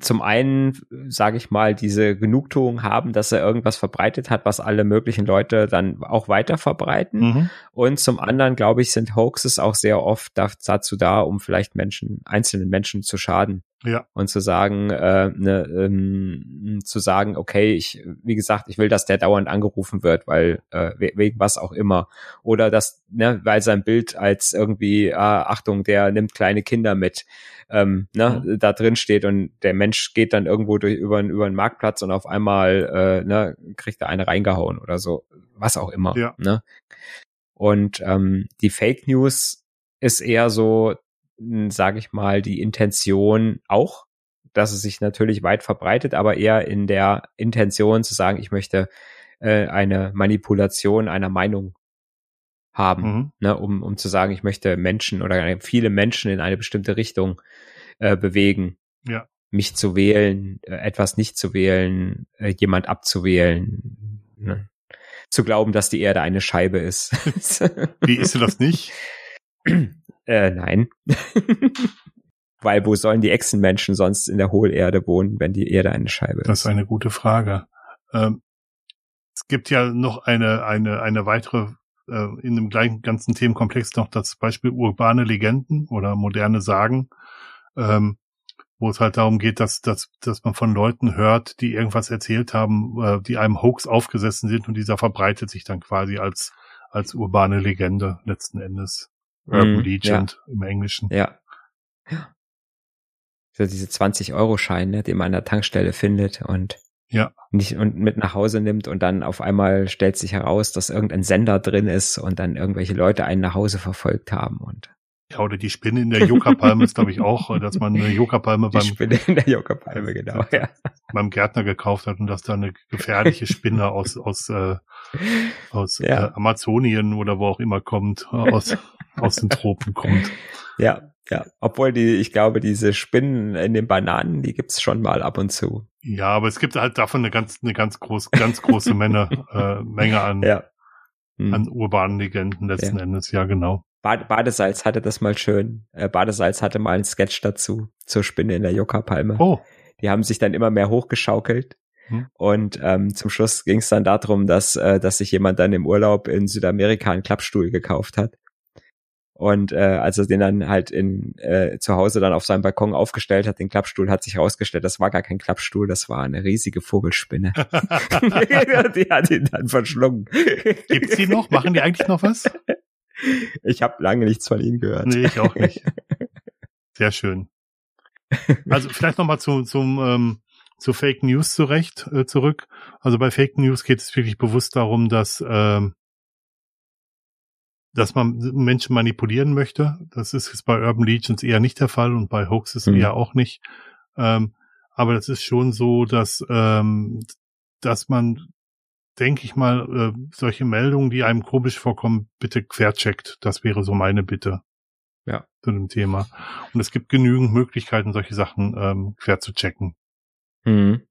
zum einen, sage ich mal, diese Genugtuung haben, dass er irgendwas verbreitet hat, was alle möglichen Leute dann auch weiter verbreiten. Mhm. Und zum anderen, glaube ich, sind Hoaxes auch sehr oft dazu da, um vielleicht Menschen, einzelnen Menschen zu schaden. Ja. Und zu sagen, äh, ne, ähm, zu sagen, okay, ich, wie gesagt, ich will, dass der dauernd angerufen wird, weil äh, wegen was auch immer. Oder dass, ne, weil sein Bild als irgendwie, ah, Achtung, der nimmt kleine Kinder mit, ähm, ne, mhm. da drin steht und der Mensch geht dann irgendwo durch über, über einen Marktplatz und auf einmal äh, ne, kriegt er eine reingehauen oder so, was auch immer. Ja. Ne? Und ähm, die Fake News ist eher so, sage ich mal, die Intention auch, dass es sich natürlich weit verbreitet, aber eher in der Intention zu sagen, ich möchte äh, eine Manipulation einer Meinung haben, mhm. ne, um, um zu sagen, ich möchte Menschen oder viele Menschen in eine bestimmte Richtung äh, bewegen. Ja. Mich zu wählen, äh, etwas nicht zu wählen, äh, jemand abzuwählen. Ne? Zu glauben, dass die Erde eine Scheibe ist. Wie ist das nicht? Äh, nein. Weil wo sollen die Echsenmenschen sonst in der Hohlerde wohnen, wenn die Erde eine Scheibe ist? Das ist eine gute Frage. Ähm, es gibt ja noch eine, eine, eine weitere, äh, in dem gleichen ganzen Themenkomplex noch das Beispiel urbane Legenden oder moderne Sagen, ähm, wo es halt darum geht, dass, dass, dass man von Leuten hört, die irgendwas erzählt haben, äh, die einem Hoax aufgesessen sind und dieser verbreitet sich dann quasi als, als urbane Legende letzten Endes. Urban mm, Legend ja. im Englischen. Ja. Ja. So diese 20-Euro-Scheine, ne, die man an der Tankstelle findet und ja. nicht und mit nach Hause nimmt und dann auf einmal stellt sich heraus, dass irgendein Sender drin ist und dann irgendwelche Leute einen nach Hause verfolgt haben und ja, oder die Spinne in der Yucca-Palme ist, glaube ich, auch, dass man eine Yucca-Palme beim, Spinne in der Yucca-Palme, genau, ja. beim Gärtner gekauft hat und dass da eine gefährliche Spinne aus, aus, äh, aus ja. äh, Amazonien oder wo auch immer kommt, aus, aus den Tropen kommt. Ja, ja. Obwohl die, ich glaube, diese Spinnen in den Bananen, die gibt's schon mal ab und zu. Ja, aber es gibt halt davon eine ganz, eine ganz groß, ganz große Menge, äh, Menge an, ja. hm. an urbanen Legenden letzten ja. Endes, ja, genau. Badesalz hatte das mal schön. Äh, Badesalz hatte mal einen Sketch dazu, zur Spinne in der Yucca-Palme. Oh. Die haben sich dann immer mehr hochgeschaukelt. Hm. Und ähm, zum Schluss ging es dann darum, dass, äh, dass sich jemand dann im Urlaub in Südamerika einen Klappstuhl gekauft hat. Und äh, als er den dann halt in äh, zu Hause dann auf seinem Balkon aufgestellt hat, den Klappstuhl, hat sich herausgestellt, das war gar kein Klappstuhl, das war eine riesige Vogelspinne. die hat ihn dann verschlungen. Gibt's die noch? Machen die eigentlich noch was? Ich habe lange nichts von ihnen gehört. Nee, ich auch nicht. Sehr schön. Also vielleicht nochmal zu, zum, ähm, zu Fake News zurecht, äh, zurück. Also bei Fake News geht es wirklich bewusst darum, dass ähm, dass man Menschen manipulieren möchte. Das ist jetzt bei Urban Legions eher nicht der Fall und bei Hoaxes mhm. eher auch nicht. Ähm, aber das ist schon so, dass, ähm, dass man, denke ich mal, äh, solche Meldungen, die einem komisch vorkommen, bitte quercheckt. Das wäre so meine Bitte. Ja. Zu dem Thema. Und es gibt genügend Möglichkeiten, solche Sachen ähm, quer zu checken. Mhm.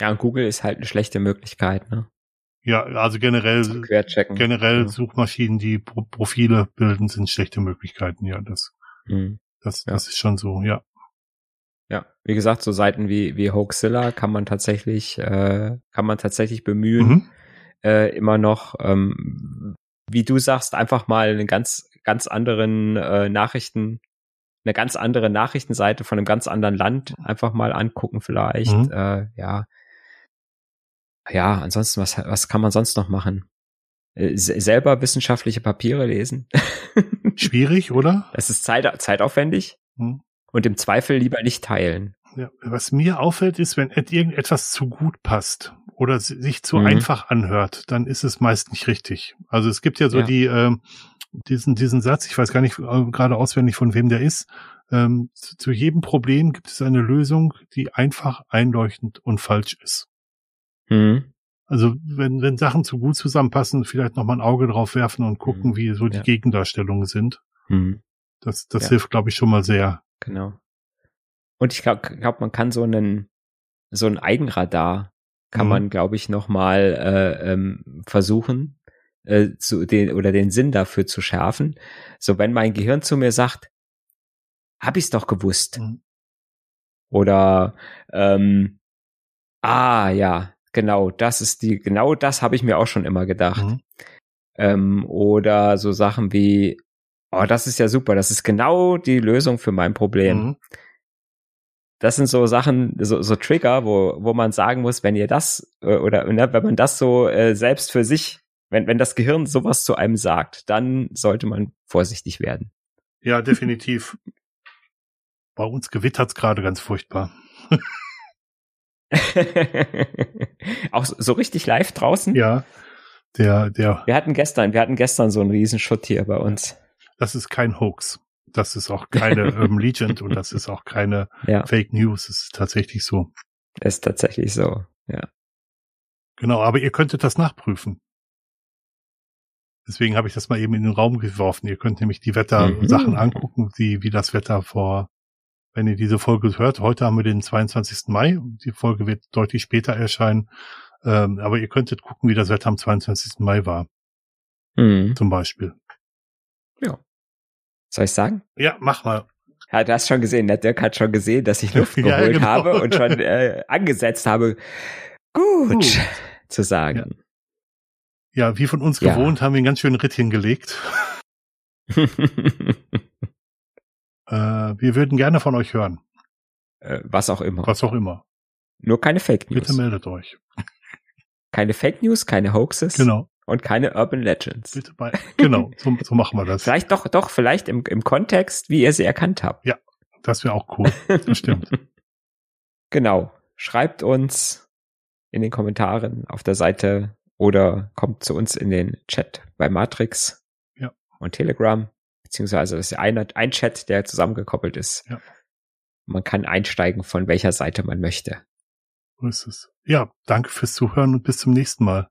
Ja, und Google ist halt eine schlechte Möglichkeit, ne? Ja, also generell, generell ja. Suchmaschinen, die Pro Profile bilden, sind schlechte Möglichkeiten. Ja, das, mhm. das, ja. das ist schon so, ja. Ja, wie gesagt, so Seiten wie, wie Hoaxilla kann man tatsächlich, äh, kann man tatsächlich bemühen, mhm. äh, immer noch, ähm, wie du sagst, einfach mal einen ganz, ganz anderen äh, Nachrichten, eine ganz andere Nachrichtenseite von einem ganz anderen Land einfach mal angucken vielleicht. Mhm. Äh, ja, ja, ansonsten, was, was kann man sonst noch machen? Äh, selber wissenschaftliche Papiere lesen. Schwierig, oder? Das ist zeit, zeitaufwendig. Hm. Und im Zweifel lieber nicht teilen. Ja, was mir auffällt, ist, wenn irgendetwas zu gut passt oder sich zu mhm. einfach anhört, dann ist es meist nicht richtig. Also es gibt ja so ja. die ähm, diesen diesen Satz, ich weiß gar nicht äh, gerade auswendig von wem der ist. Ähm, zu, zu jedem Problem gibt es eine Lösung, die einfach, einleuchtend und falsch ist. Mhm. Also wenn, wenn Sachen zu gut zusammenpassen, vielleicht nochmal ein Auge drauf werfen und gucken, mhm. wie so die ja. Gegendarstellungen sind. Mhm. Das, das ja. hilft, glaube ich, schon mal sehr. Genau. Und ich glaube, glaub, man kann so einen, so ein Eigenradar kann mhm. man, glaube ich, nochmal äh, ähm, versuchen, äh, zu den oder den Sinn dafür zu schärfen. So, wenn mein Gehirn zu mir sagt, hab ich's doch gewusst. Mhm. Oder ähm, ah ja, genau, das ist die, genau das habe ich mir auch schon immer gedacht. Mhm. Ähm, oder so Sachen wie, oh, das ist ja super, das ist genau die Lösung für mein Problem. Mhm. Das sind so Sachen, so, so Trigger, wo, wo man sagen muss, wenn ihr das, äh, oder ne, wenn man das so äh, selbst für sich, wenn, wenn das Gehirn sowas zu einem sagt, dann sollte man vorsichtig werden. Ja, definitiv. Bei uns gewittert's gerade ganz furchtbar. auch so richtig live draußen? Ja. Der, der. Wir hatten gestern, wir hatten gestern so einen Riesenschutt hier bei uns. Das ist kein Hoax. Das ist auch keine Urban Legend und das ist auch keine ja. Fake News. Das ist tatsächlich so. Ist tatsächlich so, ja. Genau, aber ihr könntet das nachprüfen. Deswegen habe ich das mal eben in den Raum geworfen. Ihr könnt nämlich die Wettersachen mhm. angucken, wie, wie das Wetter vor wenn ihr diese Folge hört. Heute haben wir den 22. Mai. Die Folge wird deutlich später erscheinen. Ähm, aber ihr könntet gucken, wie das Wetter am 22. Mai war. Mhm. Zum Beispiel. Ja. Soll ich sagen? Ja, mach mal. Ja, du hast schon gesehen, der Dirk hat schon gesehen, dass ich Luft geholt ja, genau. habe und schon äh, angesetzt habe. Gut, Gut. zu sagen. Ja. ja wie von uns gewohnt, haben wir einen ganz schönen Ritt hingelegt. Äh, wir würden gerne von euch hören. Äh, was auch immer. Was auch immer. Nur keine Fake News. Bitte meldet euch. Keine Fake News, keine Hoaxes. Genau. Und keine Urban Legends. Bitte bei, genau, so, so machen wir das. vielleicht doch, doch, vielleicht im, im Kontext, wie ihr sie erkannt habt. Ja, das wäre auch cool. Das stimmt. genau. Schreibt uns in den Kommentaren auf der Seite oder kommt zu uns in den Chat bei Matrix ja. und Telegram beziehungsweise das ist ein, ein Chat, der zusammengekoppelt ist. Ja. Man kann einsteigen, von welcher Seite man möchte. So ist es. Ja, danke fürs Zuhören und bis zum nächsten Mal.